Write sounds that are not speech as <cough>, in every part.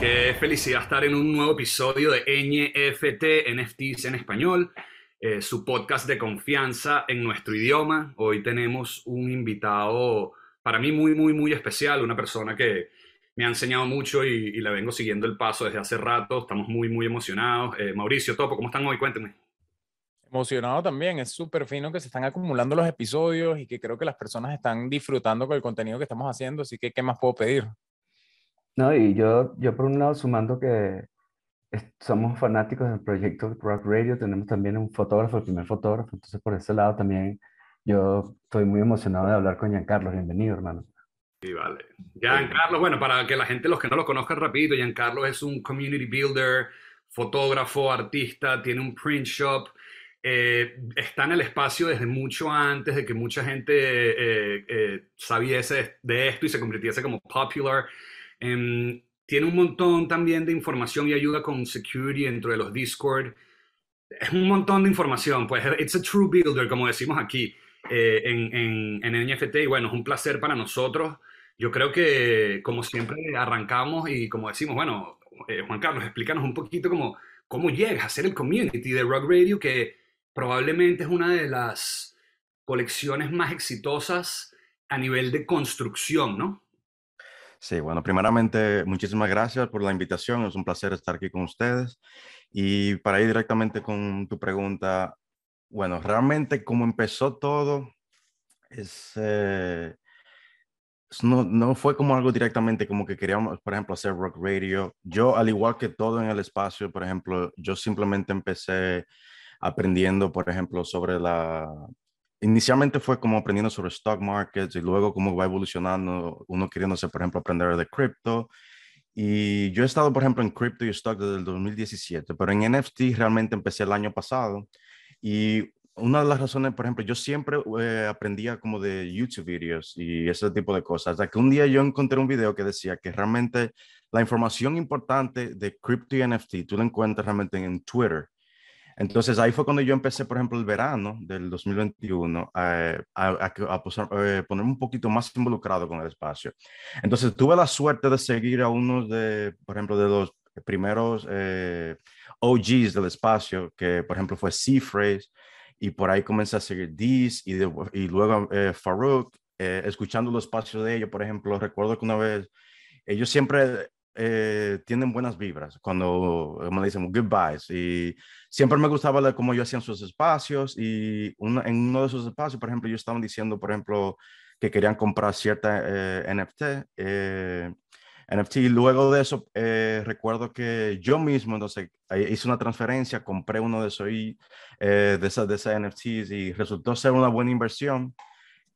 Qué felicidad estar en un nuevo episodio de NFT, NFTs en español, eh, su podcast de confianza en nuestro idioma. Hoy tenemos un invitado para mí muy, muy, muy especial, una persona que me ha enseñado mucho y, le vengo siguiendo el paso desde hace rato. Estamos muy, muy emocionados. Eh, Mauricio Topo, ¿cómo están hoy? Cuéntenme. Emocionado también, es súper fino que se están acumulando los episodios y que creo que las personas están disfrutando con el contenido que estamos haciendo, así que ¿qué más puedo pedir? No, y yo, yo por un lado sumando que somos fanáticos del proyecto Rock Radio, tenemos también un fotógrafo, el primer fotógrafo, entonces por ese lado también yo estoy muy emocionado de hablar con Giancarlo, bienvenido hermano. Sí, vale. Giancarlo, bueno, para que la gente, los que no lo conozcan rapidito, Giancarlo es un community builder, fotógrafo, artista, tiene un print shop, eh, está en el espacio desde mucho antes de que mucha gente eh, eh, sabiese de esto y se convirtiese como popular. Em, tiene un montón también de información y ayuda con security dentro de los Discord. Es un montón de información, pues it's a true builder, como decimos aquí eh, en, en, NFT. Y bueno, es un placer para nosotros. Yo creo que, como siempre, arrancamos y como decimos, bueno, eh, Juan Carlos, explícanos un poquito cómo, cómo llegas a ser el community de Rock Radio, que probablemente es una de las colecciones más exitosas a nivel de construcción, ¿no? Sí, bueno, primeramente, muchísimas gracias por la invitación. Es un placer estar aquí con ustedes. Y para ir directamente con tu pregunta, bueno, realmente como empezó todo, es, eh, no, no, fue como algo directamente como que queríamos, por ejemplo, hacer rock radio. Yo, al igual que todo en el espacio, por ejemplo, yo simplemente empecé aprendiendo, por ejemplo, sobre la, inicialmente fue como aprendiendo sobre stock markets y luego cómo va evolucionando, uno queriéndose, por ejemplo, aprender de cripto. Y yo he estado, por ejemplo, en cripto y stock desde el 2017, pero en NFT realmente empecé el año pasado. Y una de las razones, por ejemplo, yo siempre eh, aprendía como de YouTube videos y ese tipo de cosas. Hasta que un día yo encontré un video que decía que realmente la información importante de cripto y NFT tú la encuentras realmente en Twitter. Entonces ahí fue cuando yo empecé, por ejemplo, el verano del 2021 a, a, a, eh, ponerme un poquito más involucrado con el espacio. Entonces tuve la suerte de seguir a uno de, por ejemplo, de los primeros eh, OGs del espacio, que por ejemplo fue Seaphrase, y por ahí comencé a seguir Diz y, y luego eh, Farouk, eh, escuchando los espacios de ellos, por ejemplo, recuerdo que una vez ellos siempre eh, tienen buenas vibras cuando me dicen goodbyes y siempre me gustaba ver cómo ellos hacían sus espacios y en uno de sus espacios, por ejemplo, ellos estaban diciendo, por ejemplo, que querían comprar cierta eh, NFT. Eh, NFT y luego de eso recuerdo que yo mismo entonces hice una transferencia, compré uno de esos, de esas, de esas NFTs y resultó ser una buena inversión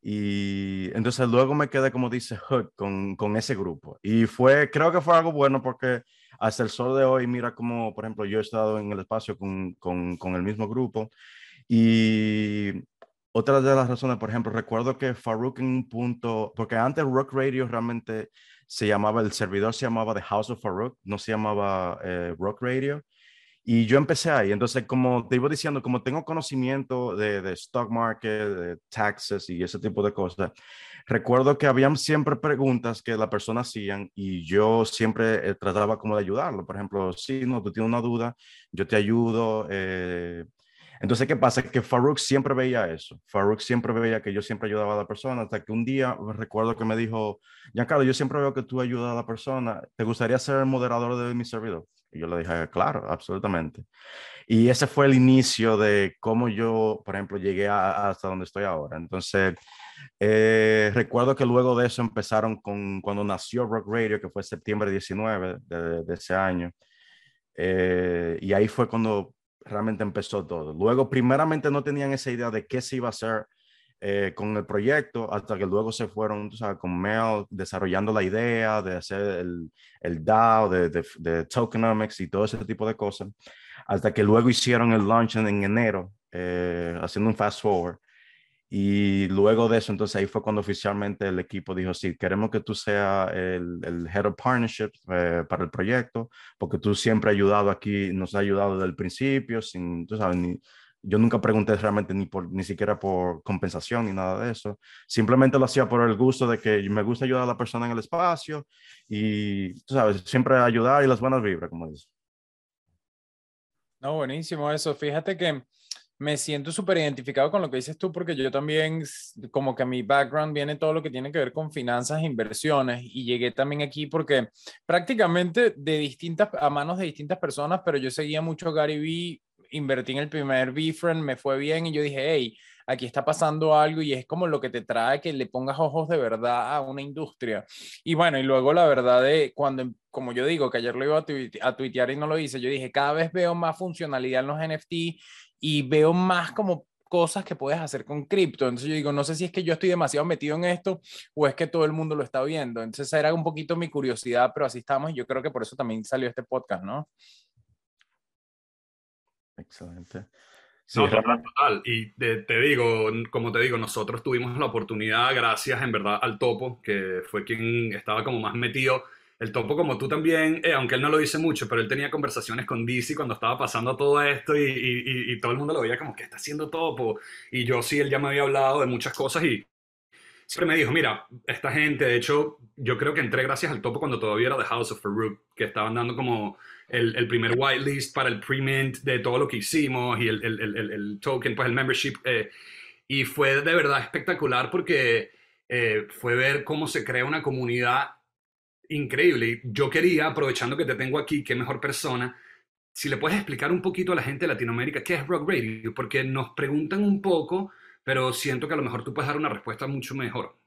y entonces luego me quedé, como dice Hook, con, con, ese grupo. Y fue, creo que fue algo bueno porque hasta el sol de hoy, mira como, por ejemplo, yo he estado en el espacio con, con, con el mismo grupo. Y otra de las razones, por ejemplo, recuerdo que Farouk en un punto, porque antes Rock Radio realmente se llamaba, el servidor se llamaba The House of Farouk, no se llamaba eh, Rock Radio. Y yo empecé ahí. Entonces, como te iba diciendo, como tengo conocimiento de, de, stock market, de taxes y ese tipo de cosas, recuerdo que habían siempre preguntas que la persona hacían y yo siempre eh, trataba como de ayudarlo. Por ejemplo, si no, tú tienes una duda, yo te ayudo. Eh. Entonces, ¿qué pasa? Que Farouk siempre veía eso. Farouk siempre veía que yo siempre ayudaba a la persona, hasta que un día recuerdo que me dijo, Giancarlo, yo siempre veo que tú ayudas a la persona. ¿Te gustaría ser el moderador de mi servidor? Y yo le dije, claro, absolutamente. Y ese fue el inicio de cómo yo, por ejemplo, llegué hasta donde estoy ahora. Entonces, eh, recuerdo que luego de eso empezaron con cuando nació Rock Radio, que fue septiembre 19 de, de ese año. Eh, y ahí fue cuando realmente empezó todo. Luego, primeramente no tenían esa idea de qué se iba a hacer eh, con el proyecto hasta que luego se fueron, con Mel desarrollando la idea de hacer el, DAO, de, de, de, tokenomics y todo ese tipo de cosas, hasta que luego hicieron el launch en enero, eh, haciendo un fast forward. Y luego de eso, entonces ahí fue cuando oficialmente el equipo dijo, sí, queremos que tú seas el, el Head of Partnerships eh, para el proyecto, porque tú siempre has ayudado aquí, nos has ayudado desde el principio, sin, tú sabes, ni, yo nunca pregunté realmente ni, por, ni siquiera por compensación ni nada de eso. Simplemente lo hacía por el gusto de que me gusta ayudar a la persona en el espacio y, tú sabes, siempre ayudar y las buenas vibras, como dices. No, buenísimo eso. Fíjate que me siento súper identificado con lo que dices tú, porque yo también, como que mi background viene todo lo que tiene que ver con finanzas e inversiones, y llegué también aquí porque prácticamente de distintas, a manos de distintas personas, pero yo seguía mucho Gary Vee, invertí en el primer Befriend, me fue bien, y yo dije, hey, aquí está pasando algo, y es como lo que te trae que le pongas ojos de verdad a una industria. Y bueno, y luego la verdad de cuando, como yo digo, que ayer lo iba a, a tuitear y no lo hice, yo dije, cada vez veo más funcionalidad en los NFT y veo más como cosas que puedes hacer con cripto. Entonces yo digo, no sé si es que yo estoy demasiado metido en esto o es que todo el mundo lo está viendo. Entonces era un poquito mi curiosidad, pero así estamos y yo creo que por eso también salió este podcast, ¿no? Excelente. Sí, no, total, Y te, digo, como te digo, nosotros tuvimos la oportunidad, gracias en verdad al Topo, que fue quien estaba como más metido el topo como tú también, eh, aunque él no lo dice mucho, pero él tenía conversaciones con DC cuando estaba pasando todo esto y, todo el mundo lo veía como que está haciendo topo. Y yo sí, él ya me había hablado de muchas cosas y siempre me dijo, mira, esta gente, de hecho, yo creo que entré gracias al topo cuando todavía era The House of Farouk, que estaban dando como el, el primer whitelist para el pre-mint de todo lo que hicimos y el, el, el token, pues el membership. Eh, y fue de verdad espectacular porque eh, fue ver cómo se crea una comunidad increíble. Yo quería, aprovechando que te tengo aquí, qué mejor persona, si le puedes explicar un poquito a la gente de Latinoamérica qué es Rock Radio, porque nos preguntan un poco, pero siento que a lo mejor tú puedes dar una respuesta mucho mejor.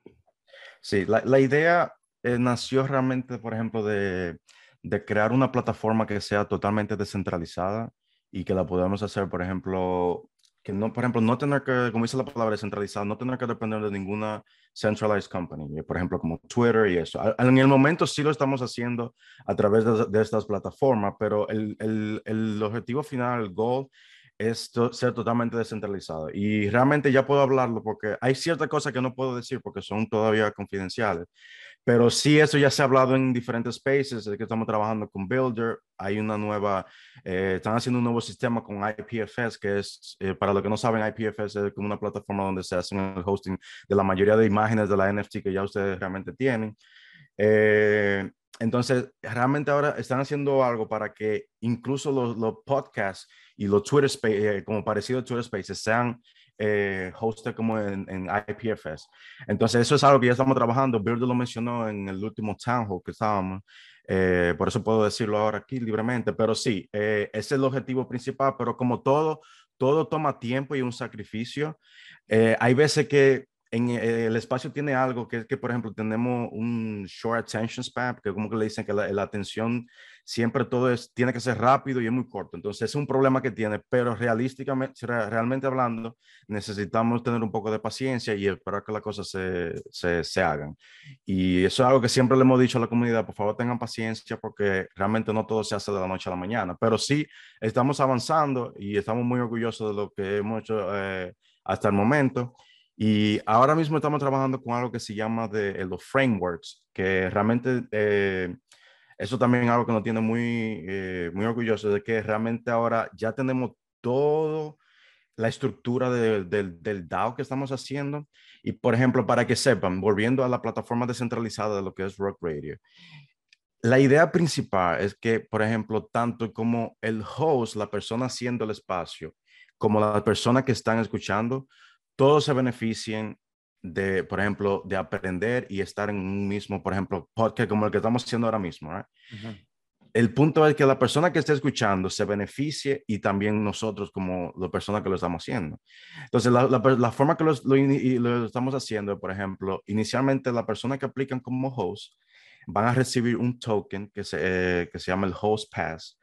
Sí, la, idea eh, nació realmente, por ejemplo, de, de, crear una plataforma que sea totalmente descentralizada y que la podamos hacer, por ejemplo, que no, por ejemplo, no tener que, como dice la palabra descentralizada, no tener que depender de ninguna centralized company, por ejemplo, como Twitter y eso. En el momento sí lo estamos haciendo a través de, estas plataformas, pero el, el, el, objetivo final, el goal, es ser totalmente descentralizado. Y realmente ya puedo hablarlo porque hay ciertas cosas que no puedo decir porque son todavía confidenciales. Pero sí, eso ya se ha hablado en diferentes spaces, que estamos trabajando con Builder, hay una nueva, eh, están haciendo un nuevo sistema con IPFS, que es, eh, para los que no saben, IPFS es como una plataforma donde se hacen el hosting de la mayoría de imágenes de la NFT que ya ustedes realmente tienen. Eh, entonces, realmente ahora están haciendo algo para que incluso los, los podcasts y los Twitter Spaces, como parecido a Twitter Spaces, sean eh, como en, en, IPFS. Entonces, eso es algo que ya estamos trabajando. Bird lo mencionó en el último town hall que estábamos. Eh, por eso puedo decirlo ahora aquí libremente, pero sí, eh, ese es el objetivo principal, pero como todo, todo toma tiempo y un sacrificio. Eh, hay veces que en eh, el espacio tiene algo que es que, por ejemplo, tenemos un short attention span, que como que le dicen que la, atención siempre todo es, tiene que ser rápido y es muy corto. Entonces es un problema que tiene, pero realísticamente, realmente hablando, necesitamos tener un poco de paciencia y esperar que las cosas se, se, se hagan. Y eso es algo que siempre le hemos dicho a la comunidad, por favor tengan paciencia porque realmente no todo se hace de la noche a la mañana, pero sí estamos avanzando y estamos muy orgullosos de lo que hemos hecho eh, hasta el momento. Y ahora mismo estamos trabajando con algo que se llama de, eh, los frameworks, que realmente eh, eso también es algo que nos tiene muy, eh, muy orgullosos de que realmente ahora ya tenemos todo la estructura del del DAO que estamos haciendo. Y por ejemplo, para que sepan, volviendo a la plataforma descentralizada de lo que es Rock Radio, la idea principal es que, por ejemplo, tanto como el host, la persona haciendo el espacio, como la persona que están escuchando, todos se beneficien de, por ejemplo, de aprender y estar en un mismo, por ejemplo, podcast como el que estamos haciendo ahora mismo. El punto es que la persona que esté escuchando se beneficie y también nosotros como la persona que lo estamos haciendo. Entonces, la, la, forma que lo, lo, estamos haciendo, por ejemplo, inicialmente la persona que aplican como host van a recibir un token que se, eh, que se llama el Host Pass.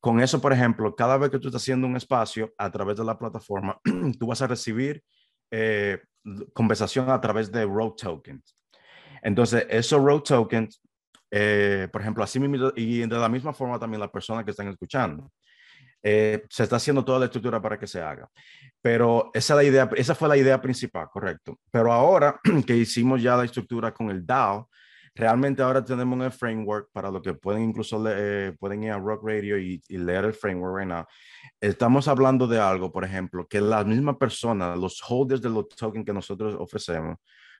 Con eso, por ejemplo, cada vez que tú estás haciendo un espacio a través de la plataforma, <clears throat> tú vas a recibir eh, conversación a través de road tokens. Entonces, esos road tokens, eh, por ejemplo, así mismo, y de la misma forma también las personas que están escuchando, eh, se está haciendo toda la estructura para que se haga. Pero esa, la idea, esa fue la idea principal, correcto. Pero ahora <clears throat> que hicimos ya la estructura con el DAO, realmente ahora tenemos un framework para lo que pueden incluso eh, pueden ir a Rock Radio y, leer el framework right now. Estamos hablando de algo, por ejemplo, que la misma persona, los holders de los tokens que nosotros ofrecemos,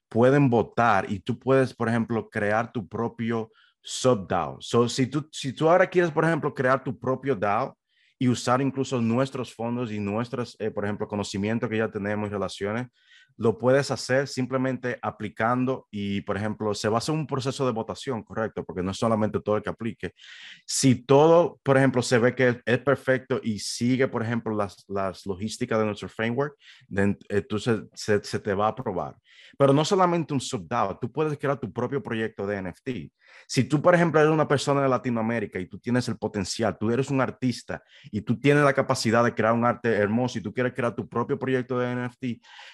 pueden votar y tú puedes, por ejemplo, crear tu propio sub-DAO. So, si, tú, si tú ahora quieres, por ejemplo, crear tu propio DAO y usar incluso nuestros fondos y nuestros, eh, por ejemplo, conocimiento que ya tenemos y relaciones, lo puedes hacer simplemente aplicando y, por ejemplo, se va a hacer un proceso de votación, correcto, porque no es solamente todo el que aplique. Si todo, por ejemplo, se ve que es perfecto y sigue, por ejemplo, las, las logísticas de nuestro framework, entonces se, se, te va a aprobar. Pero no solamente un subDAO, tú puedes crear tu propio proyecto de NFT. Si tú, por ejemplo, eres una persona de Latinoamérica y tú tienes el potencial, tú eres un artista y tú tienes la capacidad de crear un arte hermoso y tú quieres crear tu propio proyecto de NFT,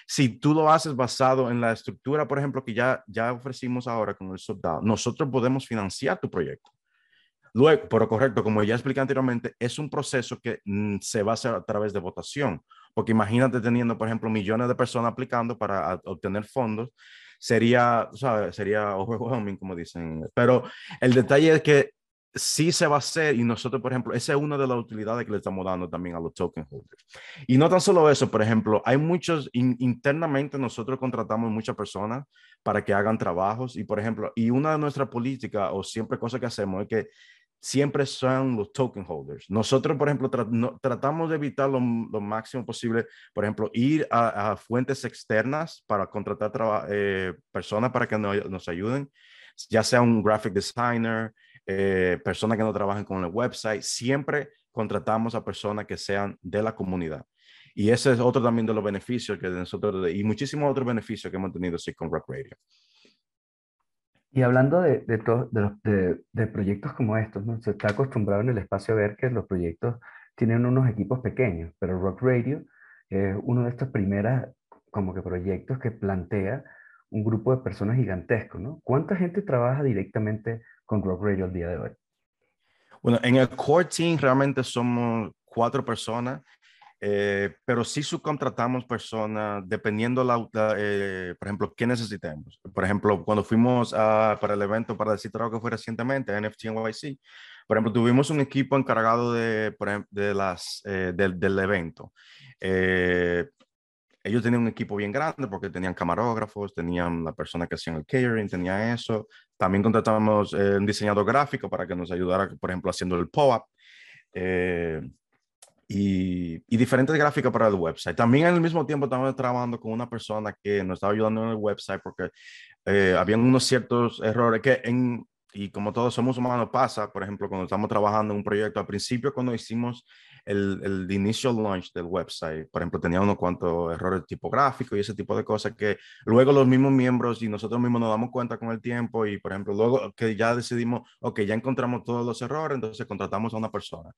si tú lo haces basado en la estructura, por ejemplo, que ya, ya ofrecimos ahora con el subDAO, nosotros podemos financiar tu proyecto. Luego, pero correcto, como ya expliqué anteriormente, es un proceso que mm, se va a hacer a través de votación. Porque imagínate teniendo, por ejemplo, millones de personas aplicando para obtener fondos, sería, ¿sabes? Sería overwhelming, como dicen. Pero el detalle es que sí se va a hacer y nosotros, por ejemplo, esa es una de las utilidades que le estamos dando también a los token holders. Y no tan solo eso, por ejemplo, hay muchos, internamente nosotros contratamos muchas personas para que hagan trabajos y, por ejemplo, y una de nuestras políticas o siempre cosas que hacemos es que siempre son los token holders. Nosotros, por ejemplo, tratamos de evitar lo, máximo posible, por ejemplo, ir a, fuentes externas para contratar eh, personas para que nos, ayuden, ya sea un graphic designer, eh, personas que no trabajen con el website, siempre contratamos a personas que sean de la comunidad. Y ese es otro también de los beneficios que nosotros, y muchísimos otros beneficios que hemos tenido con Rock Radio. Y hablando de, de, de, proyectos como estos, ¿no? se está acostumbrado en el espacio a ver que los proyectos tienen unos equipos pequeños, pero Rock Radio es uno de estos primeros como que proyectos que plantea un grupo de personas gigantesco, ¿no? ¿Cuánta gente trabaja directamente con Rock Radio el día de hoy? Bueno, en el core team realmente somos cuatro personas eh, pero sí subcontratamos personas dependiendo, la, eh, por ejemplo, qué necesitemos. Por ejemplo, cuando fuimos para el evento, para decir algo que fue recientemente, NFT NYC, por ejemplo, tuvimos un equipo encargado de, de las, eh, del, del, evento. ellos tenían un equipo bien grande porque tenían camarógrafos, tenían la persona que hacían el catering, tenía eso. También contratamos un diseñador gráfico para que nos ayudara, por ejemplo, haciendo el POAP y, y, diferentes gráficas para el website. También al mismo tiempo estamos trabajando con una persona que nos estaba ayudando en el website porque eh, habían unos ciertos errores que en, y como todos somos humanos pasa, por ejemplo, cuando estamos trabajando en un proyecto, al principio cuando hicimos el, el initial launch del website, por ejemplo, tenía unos cuantos errores tipográficos y ese tipo de cosas que luego los mismos miembros y nosotros mismos nos damos cuenta con el tiempo y, por ejemplo, luego que ya decidimos, ok, ya encontramos todos los errores, entonces contratamos a una persona.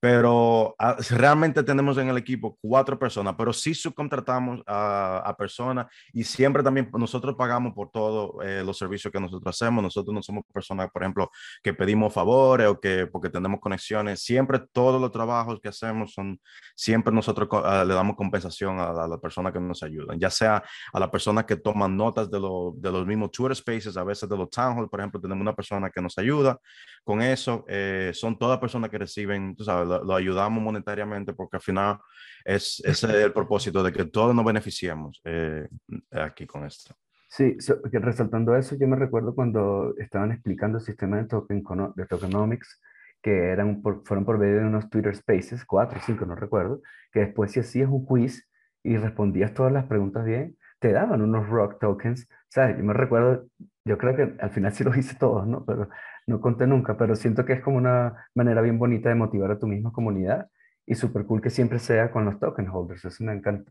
Pero ah, realmente tenemos en el equipo cuatro personas, pero sí subcontratamos a, a personas y siempre también nosotros pagamos por todos eh, los servicios que nosotros hacemos. Nosotros no somos personas, por ejemplo, que pedimos favores o que porque tenemos conexiones. Siempre todos los trabajos que hacemos son, siempre nosotros ah, le damos compensación a, la persona que nos ayudan, ya sea a la persona que toma notas de, de los mismos Twitter Spaces, a veces de los Town Hall, por ejemplo, tenemos una persona que nos ayuda con eso, eh, son todas personas que reciben, tú sabes, lo, ayudamos monetariamente porque al final es, ese es el propósito de que todos nos beneficiemos eh, aquí con esto. Sí, resaltando eso, yo me recuerdo cuando estaban explicando el sistema de, token, de tokenomics, que eran fueron por medio de unos Twitter Spaces, cuatro o cinco, no recuerdo, que después si hacías un quiz y respondías todas las preguntas bien, te daban unos rock tokens. ¿Sabes? Yo me recuerdo, yo creo que al final sí los hice todos, ¿no? Pero no conté nunca, pero siento que es como una manera bien bonita de motivar a tu misma comunidad y súper cool que siempre sea con los token holders, eso me encanta.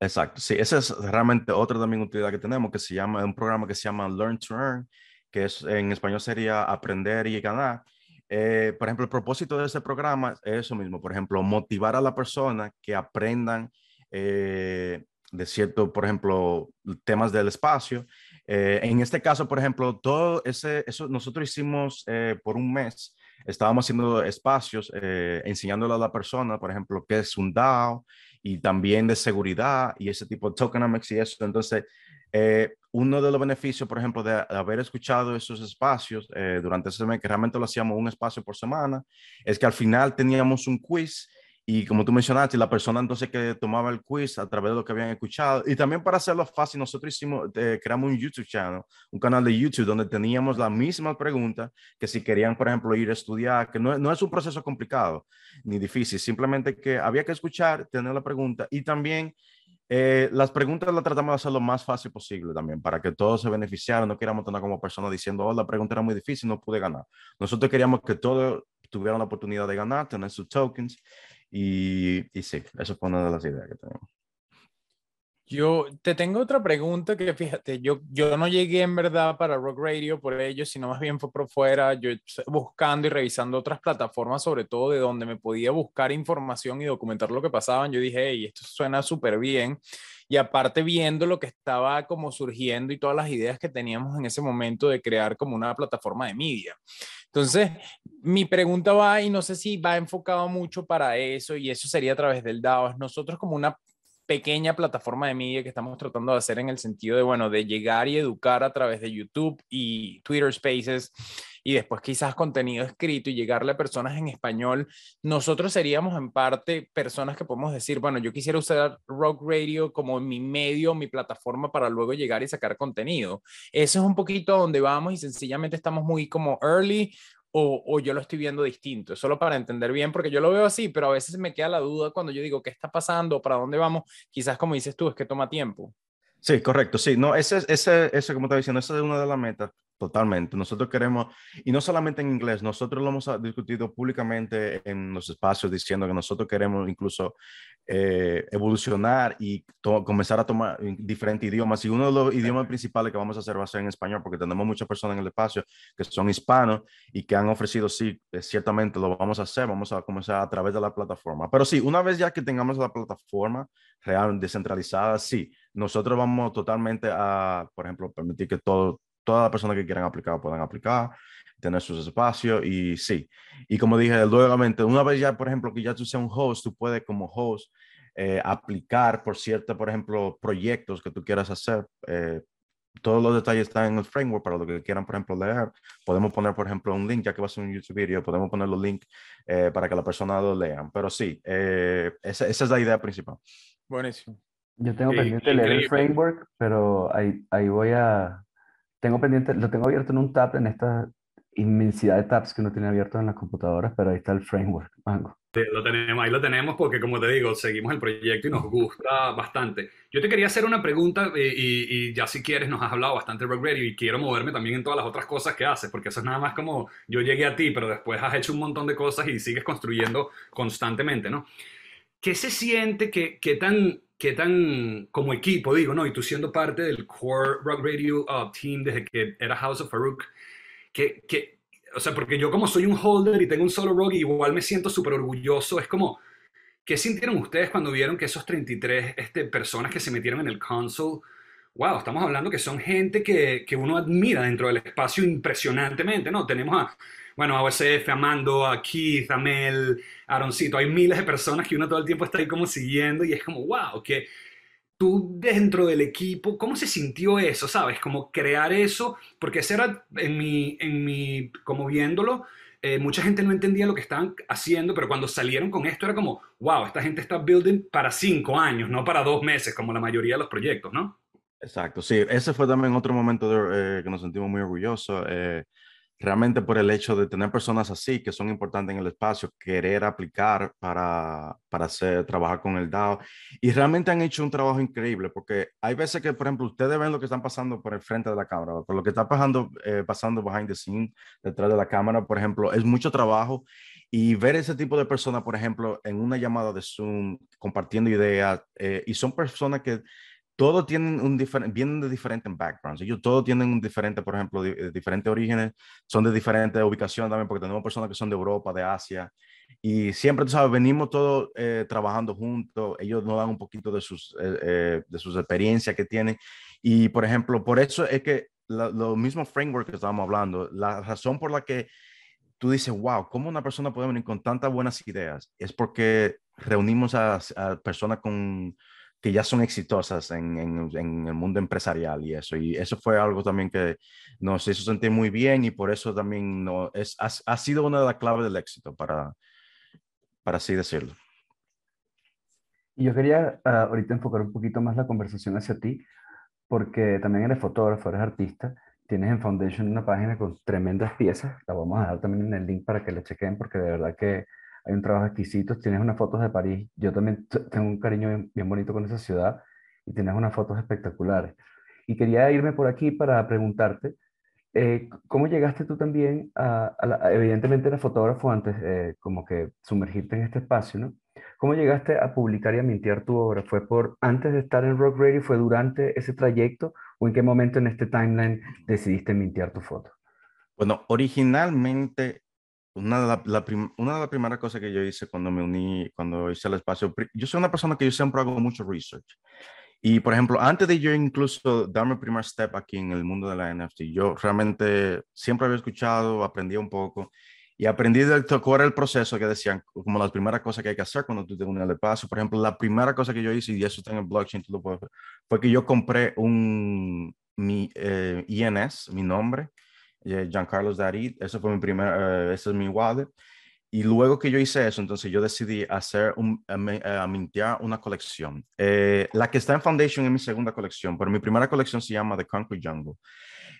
Exacto, sí, esa es realmente otra también utilidad que tenemos, que se llama, un programa que se llama Learn to Earn, que es, en español sería aprender y ganar, eh, por ejemplo, el propósito de ese programa es eso mismo, por ejemplo, motivar a la persona que aprendan eh, de cierto, por ejemplo, temas del espacio. Eh, en este caso, por ejemplo, todo ese, eso nosotros hicimos por un mes, estábamos haciendo espacios, enseñándole a la persona, por ejemplo, qué es un DAO y también de seguridad y ese tipo de tokenomics y eso. Entonces, Eh, uno de los beneficios, por ejemplo, de haber escuchado esos espacios eh, durante ese mes, que realmente lo hacíamos un espacio por semana, es que al final teníamos un quiz y como tú mencionaste, la persona entonces que tomaba el quiz a través de lo que habían escuchado. Y también para hacerlo fácil, nosotros hicimos, eh, creamos un YouTube channel, un canal de YouTube donde teníamos la misma pregunta que si querían, por ejemplo, ir a estudiar, que no, no es un proceso complicado ni difícil, simplemente que había que escuchar, tener la pregunta y también eh, las preguntas las tratamos de hacer lo más fácil posible también, para que todos se beneficiaran. No queríamos tener como personas diciendo, oh, la pregunta era muy difícil, no pude ganar. Nosotros queríamos que todos tuvieran la oportunidad de ganar, tener sus tokens y, y sí, eso fue una de las ideas que tenemos. Yo te tengo otra pregunta que fíjate, yo, yo no llegué en verdad para Rock Radio por ello, sino más bien fue por fuera, yo buscando y revisando otras plataformas, sobre todo de donde me podía buscar información y documentar lo que pasaban, yo dije, hey, esto suena súper bien. Y aparte viendo lo que estaba como surgiendo y todas las ideas que teníamos en ese momento de crear como una plataforma de media. Entonces, mi pregunta va, y no sé si va enfocado mucho para eso, y eso sería a través del DAO, nosotros como una pequeña plataforma de media que estamos tratando de hacer en el sentido de, bueno, de llegar y educar a través de YouTube y Twitter Spaces y después quizás contenido escrito y llegarle a personas en español, nosotros seríamos en parte personas que podemos decir, bueno, yo quisiera usar Rock Radio como mi medio, mi plataforma para luego llegar y sacar contenido. Eso es un poquito donde vamos y sencillamente estamos muy como early o, o, yo lo estoy viendo distinto, solo para entender bien, porque yo lo veo así, pero a veces me queda la duda cuando yo digo qué está pasando, para dónde vamos, quizás como dices tú, es que toma tiempo. Sí, correcto, sí, no, ese, ese, ese como estaba diciendo, esa es una de las metas, Totalmente. Nosotros queremos, y no solamente en inglés, nosotros lo hemos discutido públicamente en los espacios diciendo que nosotros queremos incluso eh, evolucionar y comenzar a tomar diferentes idiomas. Y uno de los idiomas principales que vamos a hacer va a ser en español, porque tenemos muchas personas en el espacio que son hispanos y que han ofrecido, sí, eh, ciertamente lo vamos a hacer, vamos a comenzar a través de la plataforma. Pero sí, una vez ya que tengamos la plataforma real, descentralizada, sí, nosotros vamos totalmente a, por ejemplo, permitir que todo todas las personas que quieran aplicar puedan aplicar, tener sus espacios y sí. Y como dije, nuevamente, una vez ya, por ejemplo, que ya tú seas un host, tú puedes como host eh, aplicar por ciertos, por ejemplo, proyectos que tú quieras hacer. Eh, todos los detalles están en el framework para lo que quieran, por ejemplo, leer. Podemos poner, por ejemplo, un link, ya que va a ser un YouTube video, podemos poner los links eh, para que la persona lo lean. Pero sí, esa, esa, es la idea principal. Buenísimo. Yo tengo pendiente leer el framework, pero ahí, ahí voy a, tengo pendiente, lo tengo abierto en un tab en esta inmensidad de tabs que uno tiene abierto en las computadoras, pero ahí está el framework, Mango. Sí, lo tenemos, ahí lo tenemos porque como te digo, seguimos el proyecto y nos gusta bastante. Yo te quería hacer una pregunta eh, y, ya si quieres nos has hablado bastante de Rock Radio y quiero moverme también en todas las otras cosas que haces, porque eso es nada más como yo llegué a ti, pero después has hecho un montón de cosas y sigues construyendo constantemente, ¿no? ¿Qué se siente, qué, qué tan qué tan como equipo, digo, ¿no? Y tú siendo parte del core Rock Radio uh, team desde que era House of Farouk, que, que, o sea, porque yo como soy un holder y tengo un solo rock, igual me siento súper orgulloso, es como, ¿qué sintieron ustedes cuando vieron que esos 33 este, personas que se metieron en el console, wow, estamos hablando que son gente que, que uno admira dentro del espacio impresionantemente, ¿no? Tenemos a bueno, a OSF, Amando, a Keith, a Mel, Aaroncito, hay miles de personas que uno todo el tiempo está ahí como siguiendo y es como, wow, que tú dentro del equipo, ¿cómo se sintió eso, sabes? Como crear eso, porque ese era en mi, en mi como viéndolo, eh, mucha gente no entendía lo que estaban haciendo, pero cuando salieron con esto era como, wow, esta gente está building para cinco años, no para dos meses, como la mayoría de los proyectos, ¿no? Exacto, sí, ese fue también otro momento de, eh, que nos sentimos muy orgullosos. Eh, realmente por el hecho de tener personas así que son importantes en el espacio, querer aplicar para, para hacer, trabajar con el DAO. Y realmente han hecho un trabajo increíble porque hay veces que, por ejemplo, ustedes ven lo que están pasando por el frente de la cámara, por lo que está pasando, eh, pasando behind the scene, detrás de la cámara, por ejemplo, es mucho trabajo. Y ver ese tipo de personas, por ejemplo, en una llamada de Zoom, compartiendo ideas, eh, y son personas que todos tienen un diferente, vienen de diferentes backgrounds. Ellos todos tienen un diferente, por ejemplo, de, diferentes orígenes, son de diferentes ubicaciones también, porque tenemos personas que son de Europa, de Asia, y siempre, tú sabes, venimos todos eh, trabajando juntos, ellos nos dan un poquito de sus, eh, eh, de sus experiencias que tienen, y por ejemplo, por eso es que lo mismo framework que estábamos hablando, la razón por la que tú dices, wow, ¿cómo una persona puede venir con tantas buenas ideas? Es porque reunimos a, a personas con que ya son exitosas en, en, el mundo empresarial y eso. Y eso fue algo también que nos hizo sentir muy bien y por eso también no, es, ha, ha sido una de las claves del éxito, para, para así decirlo. Yo quería uh, ahorita enfocar un poquito más la conversación hacia ti, porque también eres fotógrafo, eres artista, tienes en Foundation una página con tremendas piezas, la vamos a dar también en el link para que le chequen, porque de verdad que hay un trabajo exquisito, tienes unas fotos de París, yo también tengo un cariño bien, bien bonito con esa ciudad, y tienes unas fotos espectaculares. Y quería irme por aquí para preguntarte, eh, ¿cómo llegaste tú también a, a la, evidentemente eras fotógrafo antes, eh, como que sumergirte en este espacio, ¿no? ¿Cómo llegaste a publicar y a mintear tu obra? ¿Fue por antes de estar en Rock Radio? ¿Fue durante ese trayecto? ¿O en qué momento en este timeline decidiste mintear tu foto? Bueno, originalmente, una de, la, la una de las primeras cosas que yo hice cuando me uní, cuando hice el espacio, yo soy una persona que yo siempre hago mucho research. Y, por ejemplo, antes de yo incluso darme el primer step aquí en el mundo de la NFT, yo realmente siempre había escuchado, aprendí un poco y aprendí de cuál era el proceso que decían, como las primeras cosas que hay que hacer cuando tú te unes al paso. Por ejemplo, la primera cosa que yo hice, y eso está en el blockchain, tú lo puedes ver, fue que yo compré un, mi eh, INS, mi nombre, eh, Giancarlo Darid, eso fue mi primer, uh, ese es mi wallet. Y luego que yo hice eso, entonces yo decidí hacer un, a, mintear una colección. Eh, la que está en Foundation es mi segunda colección, pero mi primera colección se llama The Concrete Jungle.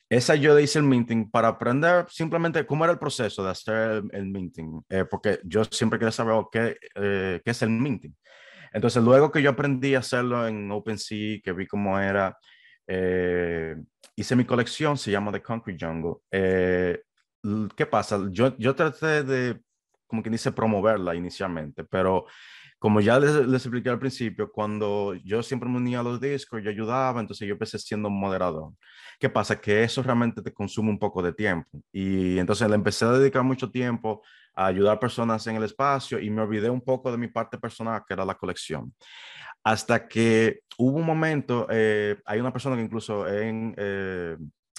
Esa yo hice el minting para aprender simplemente cómo era el proceso de hacer el, minting, eh, porque yo siempre quería saber qué, eh, qué es el minting. Entonces, luego que yo aprendí a hacerlo en OpenSea, que vi cómo era, eh, hice mi colección, se llama The Concrete Jungle. Eh, ¿Qué pasa? Yo, yo traté de como quien dice, promoverla inicialmente, pero como ya les, les, expliqué al principio, cuando yo siempre me unía a los discos, yo ayudaba, entonces yo empecé siendo moderador. ¿Qué pasa? Que eso realmente te consume un poco de tiempo. Y entonces le empecé a dedicar mucho tiempo a ayudar personas en el espacio y me olvidé un poco de mi parte personal, que era la colección. Hasta que hubo un momento, eh, hay una persona que incluso en... Eh,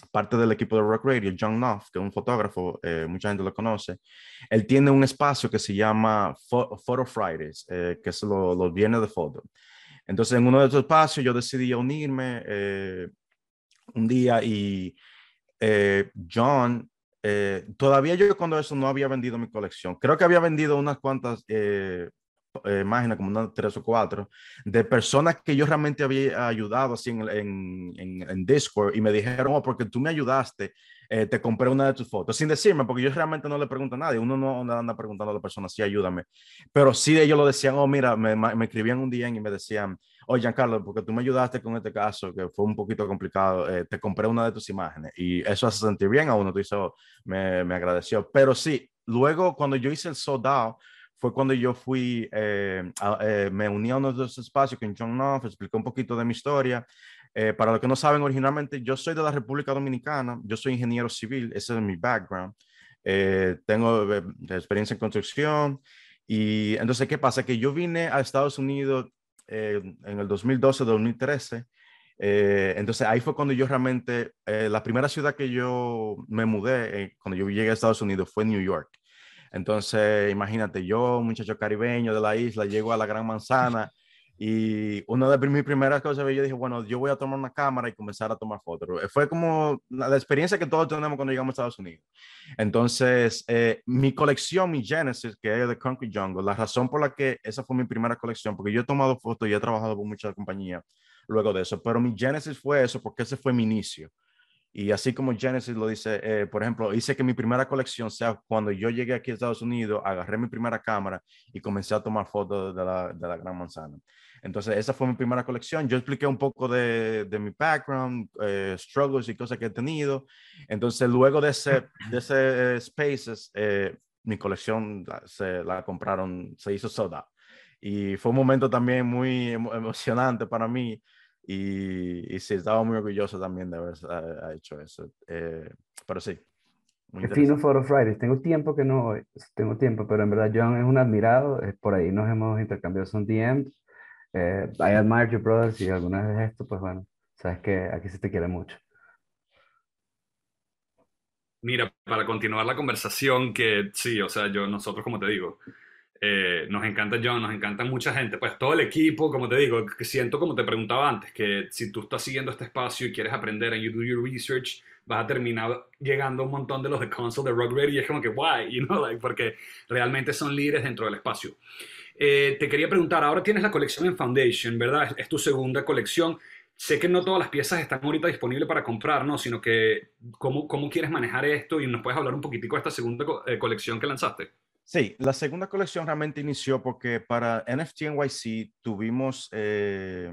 parte del equipo de Rock Radio, John Knopf, que es un fotógrafo, eh, mucha gente lo conoce, él tiene un espacio que se llama Photo Fridays, eh, que es los lo viernes de foto. Entonces, en uno de esos espacios yo decidí unirme eh, un día y eh, John, eh, todavía yo cuando eso no había vendido mi colección, creo que había vendido unas cuantas eh, eh, páginas, como unas tres o cuatro, de personas que yo realmente había ayudado así en, en, en, en Discord y me dijeron, oh, porque tú me ayudaste, eh, te compré una de tus fotos, sin decirme, porque yo realmente no le pregunto a nadie, uno no anda preguntando a la persona, sí, ayúdame, pero sí ellos lo decían, oh, mira, me, me escribían un día y me decían, oye, Giancarlo, porque tú me ayudaste con este caso, que fue un poquito complicado, eh, te compré una de tus imágenes y eso hace sentir bien a uno, tú hizo, me, me agradeció, pero sí, luego cuando yo hice el sold out, fue cuando yo fui, eh, a, eh, me uní a uno de esos espacios con John Knopf, expliqué un poquito de mi historia. Eh, para los que no saben, originalmente yo soy de la República Dominicana, yo soy ingeniero civil, ese es mi background. Eh, tengo eh, experiencia en construcción y entonces, ¿qué pasa? Que yo vine a Estados Unidos en el 2012-2013. entonces ahí fue cuando yo realmente, la primera ciudad que yo me mudé, cuando yo llegué a Estados Unidos, fue New York. Entonces, imagínate, yo, muchacho caribeño de la isla, llego a la Gran Manzana y una de mis primeras cosas, yo dije, bueno, yo voy a tomar una cámara y comenzar a tomar fotos. Fue como la experiencia que todos tenemos cuando llegamos a Estados Unidos. Entonces, eh, mi colección, mi Genesis, que es de Concrete Jungle, la razón por la que esa fue mi primera colección, porque yo he tomado fotos y he trabajado con muchas compañías luego de eso, pero mi Genesis fue eso, porque ese fue mi inicio. Y así como Genesis lo dice, eh, por ejemplo, hice que mi primera colección sea cuando yo llegué aquí a Estados Unidos, agarré mi primera cámara y comencé a tomar fotos de la, de la Gran Manzana. Entonces, esa fue mi primera colección. Yo expliqué un poco de, de mi background, eh, struggles y cosas que he tenido. Entonces, luego de ese, <laughs> de ese uh, Spaces, eh, mi colección la, se la compraron, se hizo soda. Y fue un momento también muy emocionante para mí y, y, sí, estaba muy orgulloso también de haber uh, hecho eso. Eh, pero sí. Muy fino Photo Fridays. Tengo tiempo que no, tengo tiempo, pero en verdad John es un admirado. Eh, por ahí nos hemos intercambiado son DMs. Eh, I admire your brothers y alguna vez esto, pues bueno, sabes que aquí se te quiere mucho. Mira, para continuar la conversación, que sí, o sea, yo, nosotros, como te digo, Eh, nos encanta John, nos encanta mucha gente, pues todo el equipo, como te digo, que siento como te preguntaba antes, que si tú estás siguiendo este espacio y quieres aprender and you do your research, vas a terminar llegando a un montón de los de console de Rock Ready y es como que, why, <laughs> you know, like, porque realmente son líderes dentro del espacio. Eh, te quería preguntar, ahora tienes la colección en Foundation, ¿verdad? Es, tu segunda colección. Sé que no todas las piezas están ahorita disponibles para comprar, ¿no? Sino que, ¿cómo, cómo quieres manejar esto? Y nos puedes hablar un poquitico de esta segunda eh, colección que lanzaste. Sí, la segunda colección realmente inició porque para NFT NYC tuvimos eh,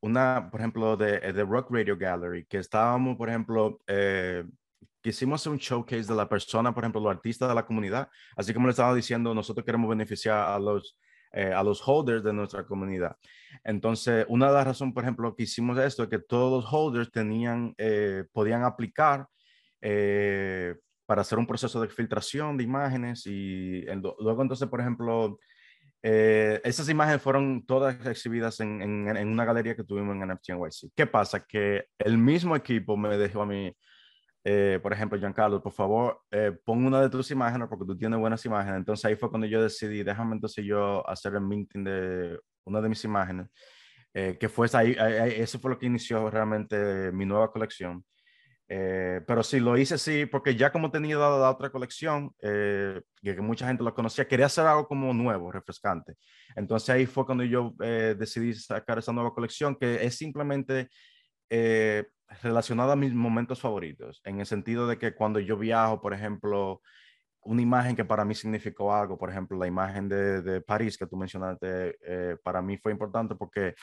una, por ejemplo, de, de, Rock Radio Gallery, que estábamos, por ejemplo, eh, quisimos hacer un showcase de la persona, por ejemplo, los artistas de la comunidad. Así como le estaba diciendo, nosotros queremos beneficiar a los, eh, a los holders de nuestra comunidad. Entonces, una de las razones, por ejemplo, que hicimos esto es que todos los holders tenían, podían aplicar para hacer un proceso de filtración de imágenes y luego entonces, por ejemplo, eh, esas imágenes fueron todas exhibidas en, en, una galería que tuvimos en NFT NYC. ¿Qué pasa? Que el mismo equipo me dejó a mí, eh, por ejemplo, Giancarlo, por favor, eh, pon una de tus imágenes porque tú tienes buenas imágenes. Entonces ahí fue cuando yo decidí, déjame entonces yo hacer el minting de una de mis imágenes, que fue ahí, eso fue lo que inició realmente mi nueva colección. Eh, pero sí, lo hice sí, porque ya como tenía la, la otra colección, eh, que, mucha gente lo conocía, quería hacer algo como nuevo, refrescante. Entonces ahí fue cuando yo eh, decidí sacar esa nueva colección, que es simplemente relacionada a mis momentos favoritos, en el sentido de que cuando yo viajo, por ejemplo, una imagen que para mí significó algo, por ejemplo, la imagen de, de París que tú mencionaste, para mí fue importante porque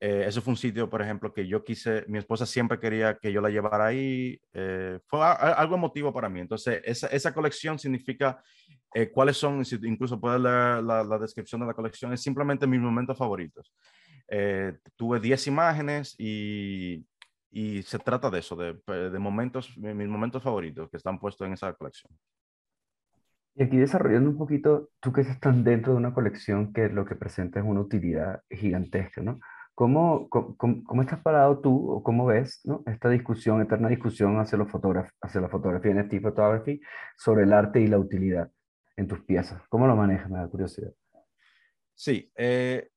eh, eso fue un sitio, por ejemplo, que yo quise, mi esposa siempre quería que yo la llevara ahí. Eh, fue algo emotivo para mí. Entonces, esa, esa colección significa eh, cuáles son, incluso puedes leer la, la, descripción de la colección, es simplemente mis momentos favoritos. tuve 10 imágenes y, y, se trata de eso, de, de momentos, mis momentos favoritos que están puestos en esa colección. Y aquí desarrollando un poquito, tú que estás dentro de una colección que lo que presenta es una utilidad gigantesca, ¿no? ¿Cómo, cómo, estás parado tú o cómo ves ¿no? esta discusión, eterna discusión hacia, los hacia la fotografía NFT photography sobre el arte y la utilidad en tus piezas? ¿Cómo lo manejas? Me da curiosidad. Sí, eh,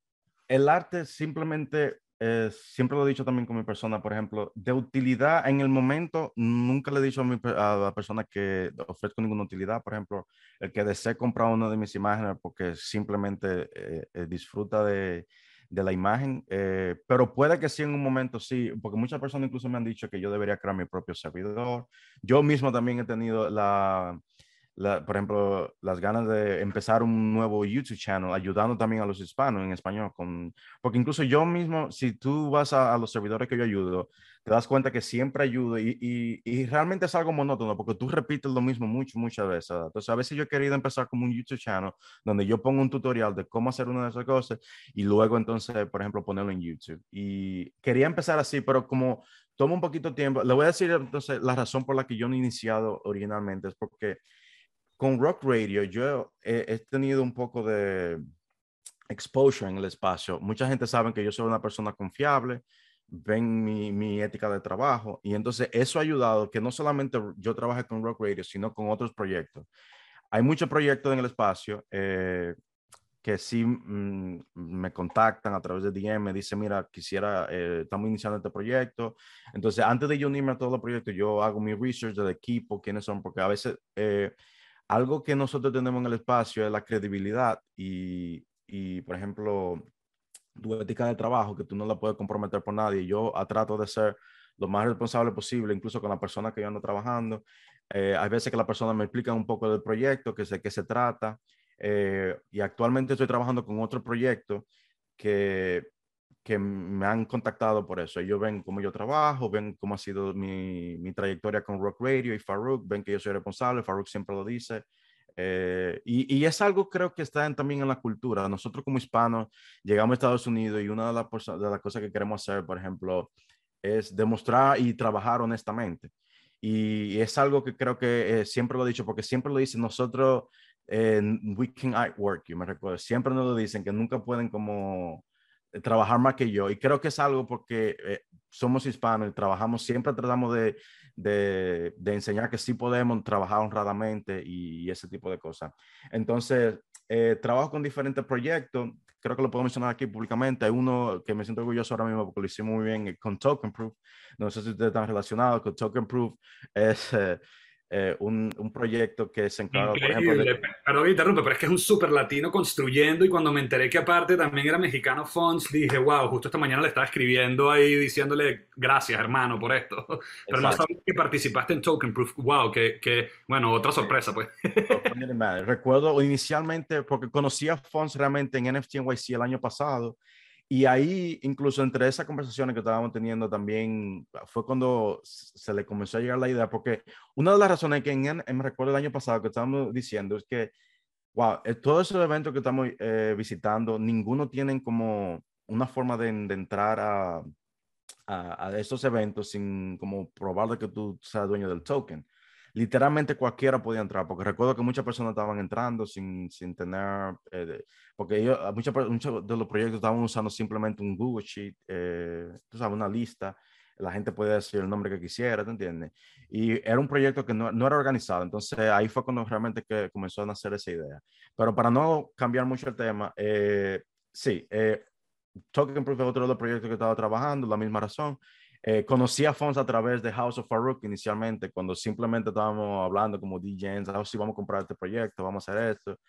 el arte simplemente, eh, siempre lo he dicho también con mi persona, por ejemplo, de utilidad en el momento, nunca le he dicho a, mi, a la persona que ofrezco ninguna utilidad, por ejemplo, el que desee comprar una de mis imágenes porque simplemente eh, disfruta de de la imagen, eh, pero puede que sí en un momento sí, porque muchas personas incluso me han dicho que yo debería crear mi propio servidor. Yo mismo también he tenido la, por ejemplo, las ganas de empezar un nuevo YouTube channel, ayudando también a los hispanos en español, con, porque incluso yo mismo, si tú vas a, los servidores que yo ayudo, te das cuenta que siempre ayudo y, y, y, realmente es algo monótono, porque tú repites lo mismo mucho, muchas veces. Entonces, a veces yo he querido empezar como un YouTube channel donde yo pongo un tutorial de cómo hacer una de esas cosas y luego entonces, por ejemplo, ponerlo en YouTube. Y quería empezar así, pero como toma un poquito de tiempo, le voy a decir entonces la razón por la que yo no he iniciado originalmente es porque con Rock Radio yo he, tenido un poco de exposure en el espacio. Mucha gente sabe que yo soy una persona confiable, ven mi, mi, ética de trabajo y entonces eso ha ayudado que no solamente yo trabaje con Rock Radio, sino con otros proyectos. Hay muchos proyectos en el espacio eh, que sí mm, me contactan a través de DM, me dicen, mira, quisiera, eh, estamos iniciando este proyecto. Entonces, antes de yo unirme a todos los proyectos, yo hago mi research del equipo, quiénes son, porque a veces... Eh, algo que nosotros tenemos en el espacio es la credibilidad y, y, por ejemplo, tu ética de trabajo, que tú no la puedes comprometer por nadie. Yo trato de ser lo más responsable posible, incluso con la persona que yo ando trabajando. Eh, hay veces que la persona me explica un poco del proyecto, que sé qué se trata. Eh, y actualmente estoy trabajando con otro proyecto que que me han contactado por eso. Ellos ven cómo yo trabajo, ven cómo ha sido mi, mi trayectoria con Rock Radio y Farouk, ven que yo soy responsable, Farouk siempre lo dice. Eh, y, y, es algo creo que está también en la cultura. Nosotros como hispanos llegamos a Estados Unidos y una de, las de las cosas que queremos hacer, por ejemplo, es demostrar y trabajar honestamente. Y, es algo que creo que eh, siempre lo he dicho, porque siempre lo dicen nosotros, eh, we can work, yo me recuerdo, siempre nos lo dicen, que nunca pueden como trabajar más que yo. Y creo que es algo porque eh, somos hispanos y trabajamos, siempre tratamos de, de, enseñar que sí podemos trabajar honradamente y, ese tipo de cosas. Entonces, eh, trabajo con diferentes proyectos. Creo que lo puedo mencionar aquí públicamente. Hay uno que me siento orgulloso ahora mismo porque lo hicimos muy bien con Token Proof. No sé si ustedes están relacionados con Token Proof. Es, eh, un, un, proyecto que se encarga, por ejemplo... De... Perdón, interrumpe, pero es que es un súper latino construyendo y cuando me enteré que aparte también era mexicano Fonts, dije, wow, justo esta mañana le estaba escribiendo ahí diciéndole gracias, hermano, por esto. <laughs> Pero no sabía que participaste en Token Proof. Wow, que, que bueno, otra sorpresa, pues. Recuerdo inicialmente, porque conocía Fonts realmente en NFT NYC el año pasado, y ahí, incluso entre esas conversaciones que estábamos teniendo también, fue cuando se le comenzó a llegar la idea, porque una de las razones que en, me recuerdo el año pasado que estábamos diciendo es que, wow, eh, todos esos eventos que estamos eh, visitando, ninguno tienen como una forma de, entrar a, a, a, estos eventos sin como probar de que tú seas dueño del token literalmente cualquiera podía entrar, porque recuerdo que muchas personas estaban entrando sin, sin tener, eh, porque ellos, muchos, muchos de los proyectos estaban usando simplemente un Google Sheet, eh, tú sabes, una lista, la gente podía decir el nombre que quisiera, ¿te entiendes? Y era un proyecto que no, no, era organizado, entonces ahí fue cuando realmente que comenzó a nacer esa idea. Pero para no cambiar mucho el tema, eh, sí, eh, Token Proof es otro de los proyectos que estaba trabajando, la misma razón. Eh, conocí a Fons a través de House of Farouk inicialmente, cuando simplemente estábamos hablando como DJs, oh, sí, vamos a comprar este proyecto, vamos a hacer esto.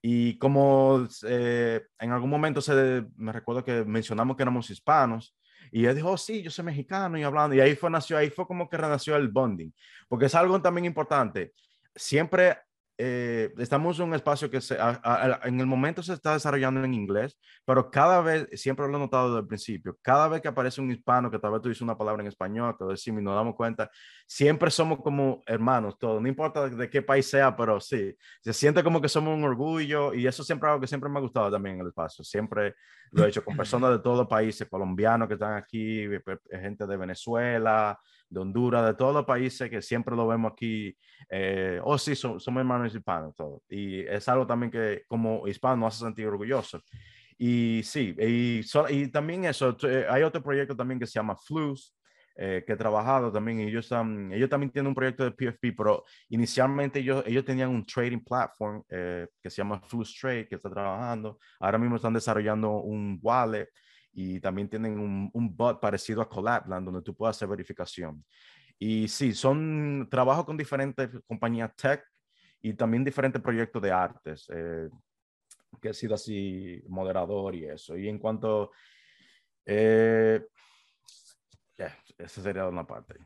Y como eh, en algún momento se, me recuerdo que mencionamos que éramos hispanos, y él dijo, oh, sí, yo soy mexicano y hablando, y ahí fue, nació, ahí fue como que renació el bonding, porque es algo también importante. Siempre eh, estamos en un espacio que se, en el momento se está desarrollando en inglés, pero cada vez, siempre lo he notado desde el principio, cada vez que aparece un hispano que tal vez tú dices una palabra en español, que decimos y nos damos cuenta, siempre somos como hermanos todos, no importa de qué país sea, pero sí, se siente como que somos un orgullo y eso siempre algo que siempre me ha gustado también en el espacio, siempre lo he hecho con personas de todos los países, colombianos que están aquí, gente de Venezuela, de Honduras, de todos los países que siempre lo vemos aquí. Eh, oh, sí, somos, hermanos hispanos, todo. Y es algo también que como hispano nos hace sentir orgulloso. Y sí, y, y también eso, eh, hay otro proyecto también que se llama Flus, eh, que he trabajado también. Ellos, ellos también tienen un proyecto de PFP, pero inicialmente ellos, ellos tenían un trading platform que se llama Flus Trade, que está trabajando. Ahora mismo están desarrollando un wallet y también tienen un, un bot parecido a Collabland donde tú puedes hacer verificación. Y sí, son trabajo con diferentes compañías tech y también diferentes proyectos de artes, eh, que he sido así moderador y eso. Y en cuanto... Eh, esa sería una parte.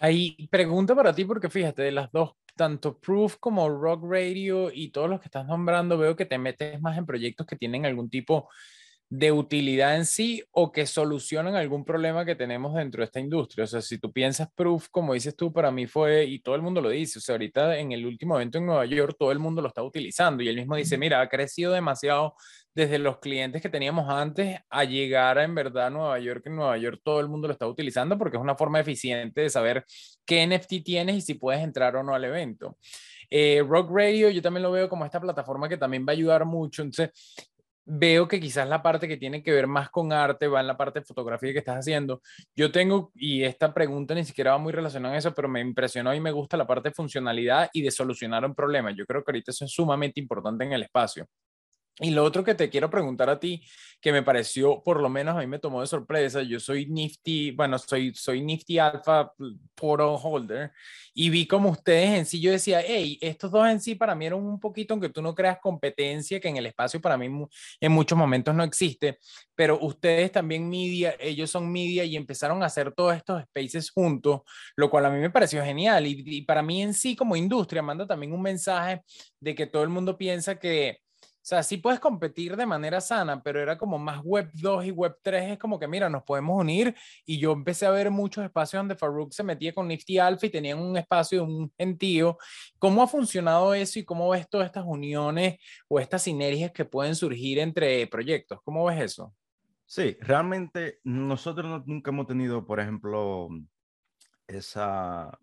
Ahí pregunta para ti, porque fíjate, de las dos, tanto Proof como Rock Radio y todos los que estás nombrando, veo que te metes más en proyectos que tienen algún tipo de utilidad en sí o que solucionan algún problema que tenemos dentro de esta industria. O sea, si tú piensas Proof, como dices tú, para mí fue, y todo el mundo lo dice, o sea, ahorita en el último evento en Nueva York, todo el mundo lo está utilizando y él mismo dice, mira, ha crecido demasiado desde los clientes que teníamos antes a llegar a en verdad Nueva York. En Nueva York todo el mundo lo está utilizando porque es una forma eficiente de saber qué NFT tienes y si puedes entrar o no al evento. Eh, Rock Radio, yo también lo veo como esta plataforma que también va a ayudar mucho. Entonces, veo que quizás la parte que tiene que ver más con arte va en la parte de fotografía que estás haciendo. Yo tengo, y esta pregunta ni siquiera va muy relacionada a eso, pero me impresionó y me gusta la parte de funcionalidad y de solucionar un problema. Yo creo que ahorita eso es sumamente importante en el espacio. Y lo otro que te quiero preguntar a ti, que me pareció, por lo menos a mí me tomó de sorpresa, yo soy Nifty, bueno, soy, soy Nifty Alpha Photo Holder, y vi como ustedes en sí, yo decía, hey, estos dos en sí para mí eran un poquito, aunque tú no creas competencia, que en el espacio para mí en muchos momentos no existe, pero ustedes también media, ellos son media y empezaron a hacer todos estos spaces juntos, lo cual a mí me pareció genial, y, y para mí en sí como industria manda también un mensaje de que todo el mundo piensa que sea, sí puedes competir de manera sana, pero era como más Web 2 y Web 3, es como que, mira, nos podemos unir. Y yo empecé a ver muchos espacios donde Farouk se metía con Nifty Alpha y tenían un espacio un gentío. ¿Cómo ha funcionado eso y cómo ves todas estas uniones o estas sinergias que pueden surgir entre proyectos? ¿Cómo ves eso? Sí, realmente nosotros nunca hemos tenido, por ejemplo, esa,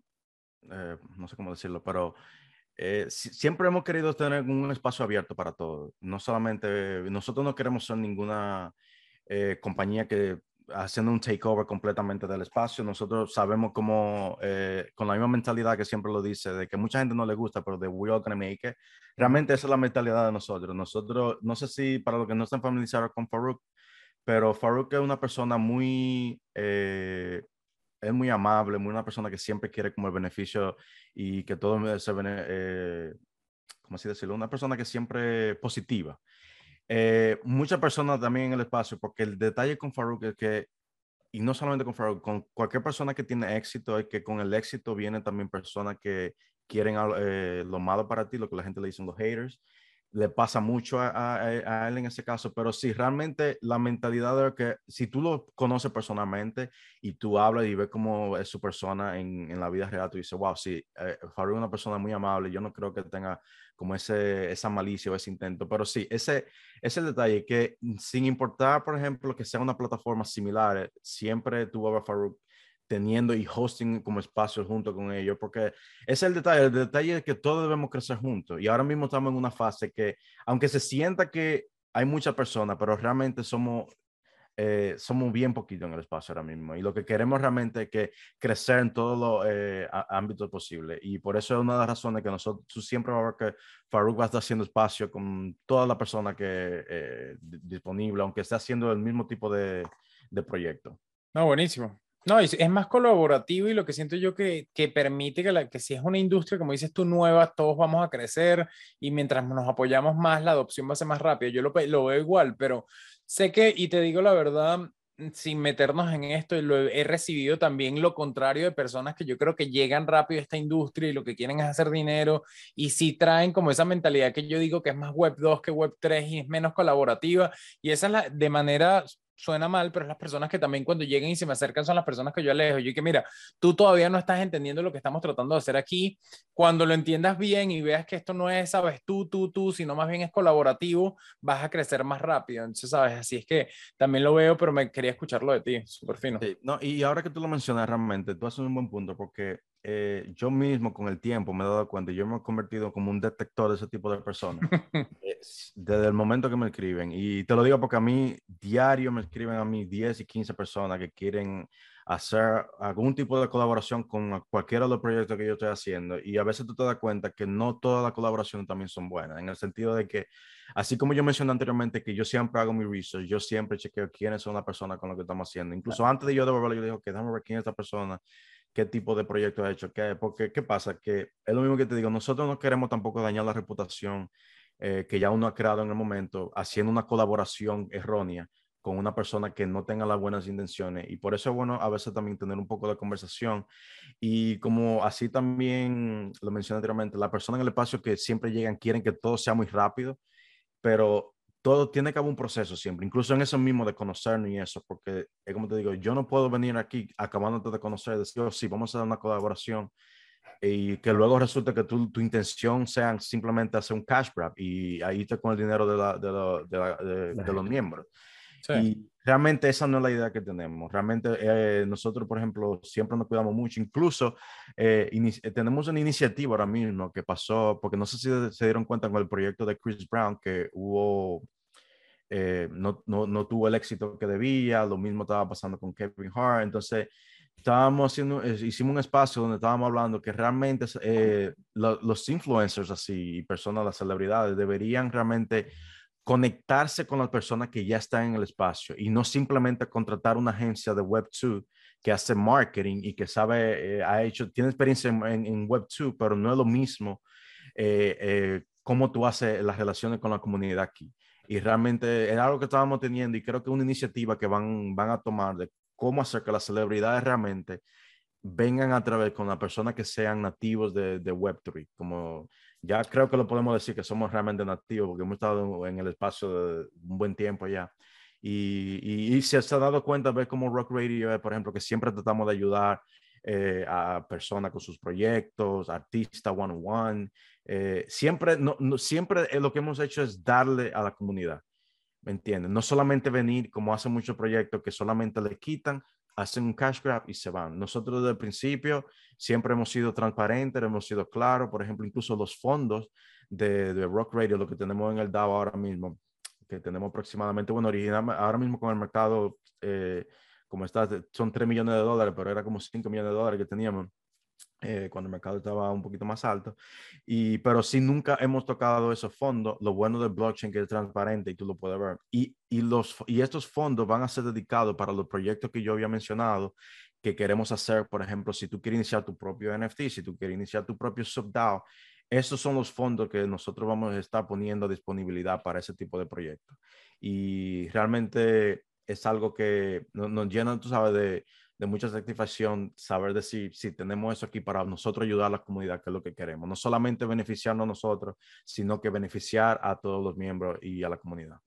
eh, no sé cómo decirlo, pero eh, siempre hemos querido tener un espacio abierto para todos. No solamente, nosotros no queremos ser ninguna eh, compañía que haciendo un takeover completamente del espacio. Nosotros sabemos cómo, eh, con la misma mentalidad que siempre lo dice, de que mucha gente no le gusta, pero de we all gonna make it. Realmente esa es la mentalidad de nosotros. Nosotros, no sé si para los que no están familiarizados con Farouk, pero Farouk es una persona muy, eh, es muy amable, muy una persona que siempre quiere como el beneficio y que todo se, eh, ¿cómo así decirlo? Una persona que siempre positiva. Eh, muchas personas también en el espacio, porque el detalle con Farouk es que, y no solamente con Farouk, con cualquier persona que tiene éxito, es que con el éxito vienen también personas que quieren eh, lo malo para ti, lo que la gente le dicen los haters. Le pasa mucho a, a, él en ese caso, pero si realmente la mentalidad de que si tú lo conoces personalmente y tú hablas y ves cómo es su persona en, la vida real, tú dices, wow, sí, eh, es una persona muy amable, yo no creo que tenga como ese, esa malicia o ese intento. Pero sí, ese es el detalle, que sin importar, por ejemplo, que sea una plataforma similar, siempre tuvo a Farouk teniendo y hosting como espacio junto con ellos, porque ese es el detalle, el detalle es que todos debemos crecer juntos. Y ahora mismo estamos en una fase que, aunque se sienta que hay muchas personas, pero realmente somos eh, somos bien poquito en el espacio ahora mismo y lo que queremos realmente es que crecer en todos los eh, ámbitos posibles y por eso es una de las razones que nosotros siempre va a ver que Farouk va a estar haciendo espacio con toda la persona que eh, disponible, aunque esté haciendo el mismo tipo de, de proyecto. No, buenísimo. No, es, más colaborativo y lo que siento yo que, que permite que, la, que si es una industria, como dices tú, nueva, todos vamos a crecer y mientras nos apoyamos más, la adopción va a ser más rápida. Yo lo, veo igual, pero sé que, y te digo la verdad, sin meternos en esto, lo he, recibido también lo contrario de personas que yo creo que llegan rápido a esta industria y lo que quieren es hacer dinero y sí traen como esa mentalidad que yo digo que es más web 2 que web 3 y es menos colaborativa y esa es la de manera suena mal, pero las personas que también cuando lleguen y se me acercan son las personas que yo alejo. Yo que mira, tú todavía no estás entendiendo lo que estamos tratando de hacer aquí. Cuando lo entiendas bien y veas que esto no es, sabes, tú, tú, tú, sino más bien es colaborativo, vas a crecer más rápido. Entonces, sabes, así es que también lo veo, pero me quería escucharlo de ti, súper fino. No, y ahora que tú lo mencionas realmente, tú haces un buen punto porque eh, yo mismo con el tiempo me he dado cuenta, yo me he convertido como un detector de ese tipo de personas. <laughs> desde el momento que me escriben. Y te lo digo porque a mí diario me escriben a mí 10 y 15 personas que quieren hacer algún tipo de colaboración con cualquiera de los proyectos que yo estoy haciendo. Y a veces tú te das cuenta que no todas las colaboraciones también son buenas, en el sentido de que, así como yo mencioné anteriormente, que yo siempre hago mi research, yo siempre chequeo quiénes son las personas con las que estamos haciendo. Incluso antes de yo devolverlo, yo digo, que déjame ver quién es esta persona qué tipo de proyecto ha hecho, qué, porque qué pasa, que es lo mismo que te digo, nosotros no queremos tampoco dañar la reputación eh, que ya uno ha creado en el momento, haciendo una colaboración errónea con una persona que no tenga las buenas intenciones. Y por eso es bueno a veces también tener un poco de conversación. Y como así también lo mencioné anteriormente, la persona en el espacio que siempre llegan quieren que todo sea muy rápido, pero todo tiene que haber un proceso siempre, incluso en eso mismo de conocernos y eso, porque es como te digo, yo no puedo venir aquí acabándote de conocer decir, oh, sí, vamos a hacer una colaboración y que luego resulte que tu, tu intención sea simplemente hacer un cash grab y ahí está con el dinero de, la, de, la, de, la, de los miembros. Sí. Y realmente esa no es la idea que tenemos. Realmente eh, nosotros, por ejemplo, siempre nos cuidamos mucho. Incluso eh, tenemos una iniciativa ahora mismo que pasó, porque no sé si se dieron cuenta con el proyecto de Chris Brown, que hubo eh, no, no, no, tuvo el éxito que debía, lo mismo estaba pasando con Kevin Hart, entonces estábamos haciendo, hicimos un espacio donde estábamos hablando que realmente eh, lo, los influencers así, personas, las celebridades, deberían realmente conectarse con las personas que ya están en el espacio y no simplemente contratar una agencia de Web2 que hace marketing y que sabe, eh, ha hecho, tiene experiencia en, en, en Web2, pero no es lo mismo eh, eh, cómo tú haces las relaciones con la comunidad aquí y realmente era algo que estábamos teniendo y creo que una iniciativa que van, van a tomar de cómo hacer que las celebridades realmente vengan a través con las personas que sean nativos de, de Web3, como ya creo que lo podemos decir que somos realmente nativos porque hemos estado en el espacio de un buen tiempo ya. Y, y, y se ha dado cuenta, ver como Rock Radio, por ejemplo, que siempre tratamos de ayudar eh, a personas con sus proyectos, artistas one-on-one. Eh, siempre, no, no, siempre lo que hemos hecho es darle a la comunidad, ¿me entienden? No solamente venir como hacen muchos proyectos que solamente le quitan, hacen un cash grab y se van. Nosotros desde el principio siempre hemos sido transparentes, hemos sido claros, por ejemplo, incluso los fondos de, de Rock Radio, lo que tenemos en el DAO ahora mismo, que tenemos aproximadamente, bueno, originalmente, ahora mismo con el mercado... Eh, como está, son 3 millones de dólares, pero era como 5 millones de dólares que teníamos. Eh, cuando el mercado estaba un poquito más alto. Y, pero si nunca hemos tocado esos fondos. Lo bueno del blockchain que es transparente y tú lo puedes ver. Y, y, los, y estos fondos van a ser dedicados para los proyectos que yo había mencionado que queremos hacer. Por ejemplo, si tú quieres iniciar tu propio NFT, si tú quieres iniciar tu propio subDAO, esos son los fondos que nosotros vamos a estar poniendo a disponibilidad para ese tipo de proyectos. Y realmente es algo que nos, llena, tú sabes, de, de mucha satisfacción saber decir, si tenemos eso aquí para nosotros ayudar a la comunidad, que es lo que queremos. No solamente beneficiarnos nosotros, sino que beneficiar a todos los miembros y a la comunidad.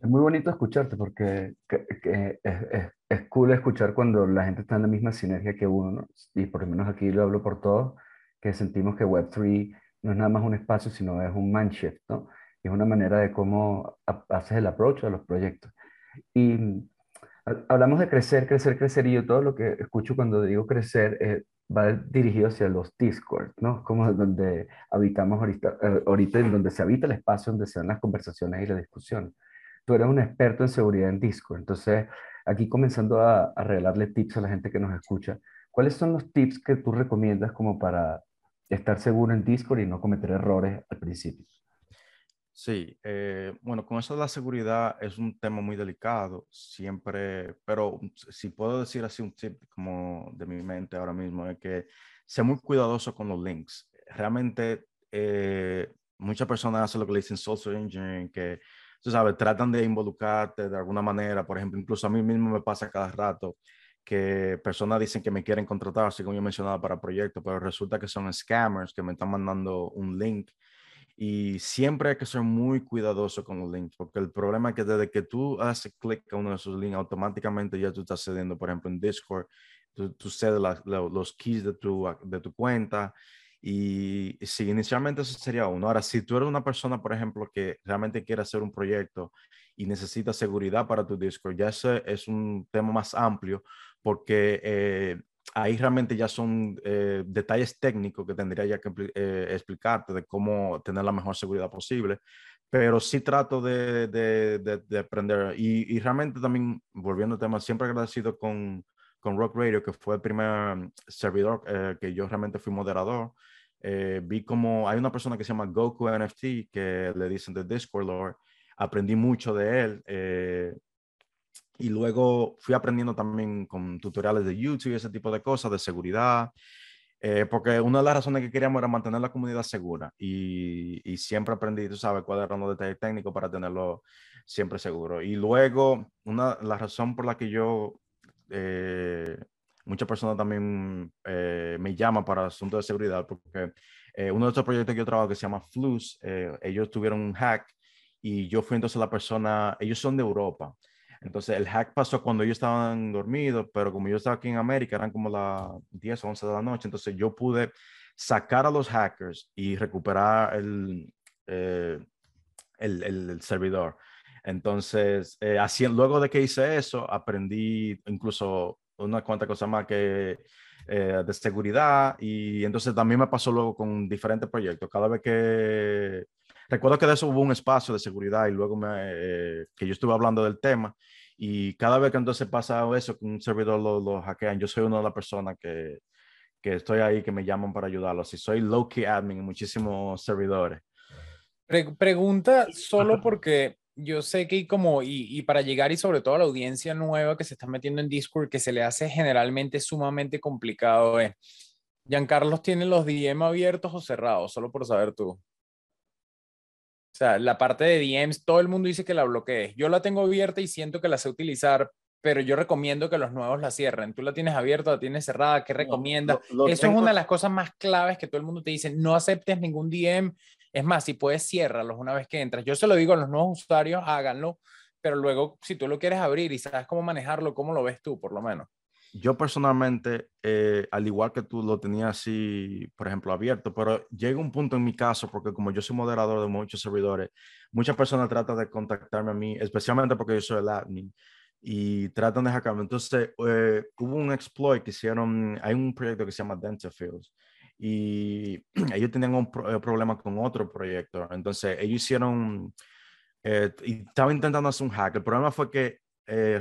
Es muy bonito escucharte porque es, es, es, cool escuchar cuando la gente está en la misma sinergia que uno, ¿no? y por lo menos aquí lo hablo por todos, que sentimos que Web3 no es nada más un espacio, sino es un mind ¿no? es una manera de cómo haces el approach a los proyectos. Y Hablamos de crecer, crecer, crecer, y yo todo lo que escucho cuando digo crecer eh, va dirigido hacia los Discord, ¿no? Como donde habitamos ahorita, eh, ahorita, en donde se habita el espacio donde se dan las conversaciones y la discusión. Tú eres un experto en seguridad en Discord, entonces aquí comenzando a, a regalarle tips a la gente que nos escucha, ¿cuáles son los tips que tú recomiendas como para estar seguro en Discord y no cometer errores al principio? Sí, eh, bueno, con eso de la seguridad es un tema muy delicado, siempre, pero si puedo decir así un tip como de mi mente ahora mismo, es que sea muy cuidadoso con los links. Realmente eh, muchas personas hacen lo que le dicen social engineering, que, tú sabes, tratan de involucrarte de alguna manera, por ejemplo, incluso a mí mismo me pasa cada rato que personas dicen que me quieren contratar, así como yo mencionaba, para proyectos, pero resulta que son scammers que me están mandando un link y siempre hay que ser muy cuidadoso con los links, porque el problema es que desde que tú haces clic a uno de esos links, automáticamente ya tú estás cediendo, por ejemplo, en Discord, tú, tú cedes los keys de tu, de tu cuenta. Y si inicialmente eso sería uno. Ahora, si tú eres una persona, por ejemplo, que realmente quiere hacer un proyecto y necesita seguridad para tu Discord, ya ese es un tema más amplio porque eh, ahí realmente ya son eh, detalles técnicos que tendría ya que eh, explicarte de cómo tener la mejor seguridad posible, pero sí trato de, de, de, aprender y, y, realmente también, volviendo al tema, siempre agradecido con, con Rock Radio, que fue el primer servidor eh, que yo realmente fui moderador. vi como hay una persona que se llama Goku NFT, que le dicen de Discord Lord, aprendí mucho de él y luego fui aprendiendo también con tutoriales de YouTube y ese tipo de cosas, de seguridad, eh, porque una de las razones que queríamos era mantener la comunidad segura y, y siempre aprendí, tú sabes, cuáles eran los detalles técnicos para tenerlo siempre seguro. Y luego, una, la razón por la que yo, eh, muchas personas también eh, me llaman para asuntos de seguridad, porque uno de estos proyectos que yo trabajo que se llama Flus, ellos tuvieron un hack y yo fui entonces la persona, ellos son de Europa. Entonces el hack pasó cuando ellos estaban dormidos, pero como yo estaba aquí en América, eran como las 10 o 11 de la noche, entonces yo pude sacar a los hackers y recuperar el, eh, el, el, servidor. Entonces, eh, así, luego de que hice eso, aprendí incluso una cuanta cosa más que eh, de seguridad y entonces también me pasó luego con diferentes proyectos. Cada vez que recuerdo que de eso hubo un espacio de seguridad y luego me, eh, que yo estuve hablando del tema y cada vez que entonces pasa eso, que un servidor lo, lo hackean, yo soy una de las personas que, que estoy ahí, que me llaman para ayudarlos. Y soy low-key admin en muchísimos servidores. pregunta solo porque yo sé que como, y, y, para llegar y sobre todo a la audiencia nueva que se está metiendo en Discord, que se le hace generalmente sumamente complicado, es, Giancarlos tiene los DM abiertos o cerrados, solo por saber tú. O sea, la parte de DMs, todo el mundo dice que la bloquees. Yo la tengo abierta y siento que la sé utilizar, pero yo recomiendo que los nuevos la cierren. Tú la tienes abierta, la tienes cerrada, ¿qué recomiendas? Eso es una de las cosas más claves que todo el mundo te dice, no aceptes ningún DM. Es más, si puedes, ciérralos una vez que entras. Yo se lo digo a los nuevos usuarios, háganlo, pero luego, si tú lo quieres abrir y sabes cómo manejarlo, ¿cómo lo ves tú, por lo menos? Yo personalmente, eh, al igual que tú, lo tenía así, por ejemplo, abierto, pero llega un punto en mi caso, porque como yo soy moderador de muchos servidores, muchas personas tratan de contactarme a mí, especialmente porque yo soy el admin, y tratan de hackearme. Entonces, eh, hubo un exploit que hicieron, hay un proyecto que se llama Dentalfields, y <clears throat> ellos tenían un eh, problema con otro proyecto. Entonces, ellos hicieron, y estaban intentando hacer un hack. El problema fue que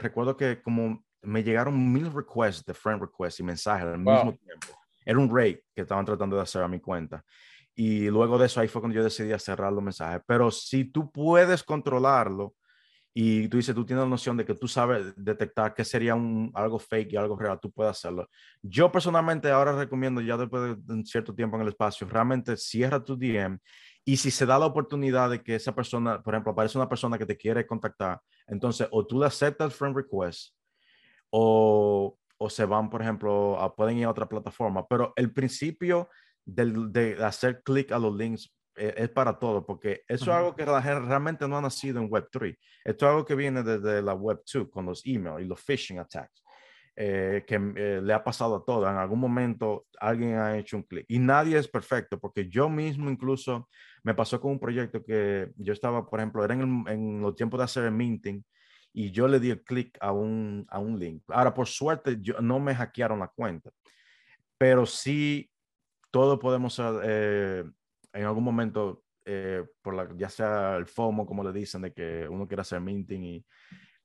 recuerdo que como me llegaron mil requests de friend requests y mensajes al mismo tiempo. Era un rate que estaban tratando de hacer a mi cuenta. Y luego de eso, ahí fue cuando yo decidí cerrar los mensajes. Pero si tú puedes controlarlo y tú dices, tú tienes la noción de que tú sabes detectar qué sería un, algo fake y algo real, tú puedes hacerlo. Yo personalmente ahora recomiendo, ya después de un cierto tiempo en el espacio, realmente cierra tu DM y si se da la oportunidad de que esa persona, por ejemplo, aparece una persona que te quiere contactar, entonces o tú le aceptas el friend request o, o se van, por ejemplo, a, pueden ir a otra plataforma. Pero el principio de hacer clic a los links eh, es para todo, porque eso es algo que la gente realmente no ha nacido en Web3. Esto es algo que viene desde la Web2 con los emails y los phishing attacks, eh, que eh, le ha pasado a todo. En algún momento alguien ha hecho un clic y nadie es perfecto, porque yo mismo incluso me pasó con un proyecto que yo estaba, por ejemplo, era en, en los tiempos de hacer el minting y yo le di el clic a un, a un link. Ahora, por suerte, yo, no me hackearon la cuenta, pero sí todo podemos eh, en algún momento, eh, por la, ya sea el FOMO, como le dicen, de que uno quiere hacer minting y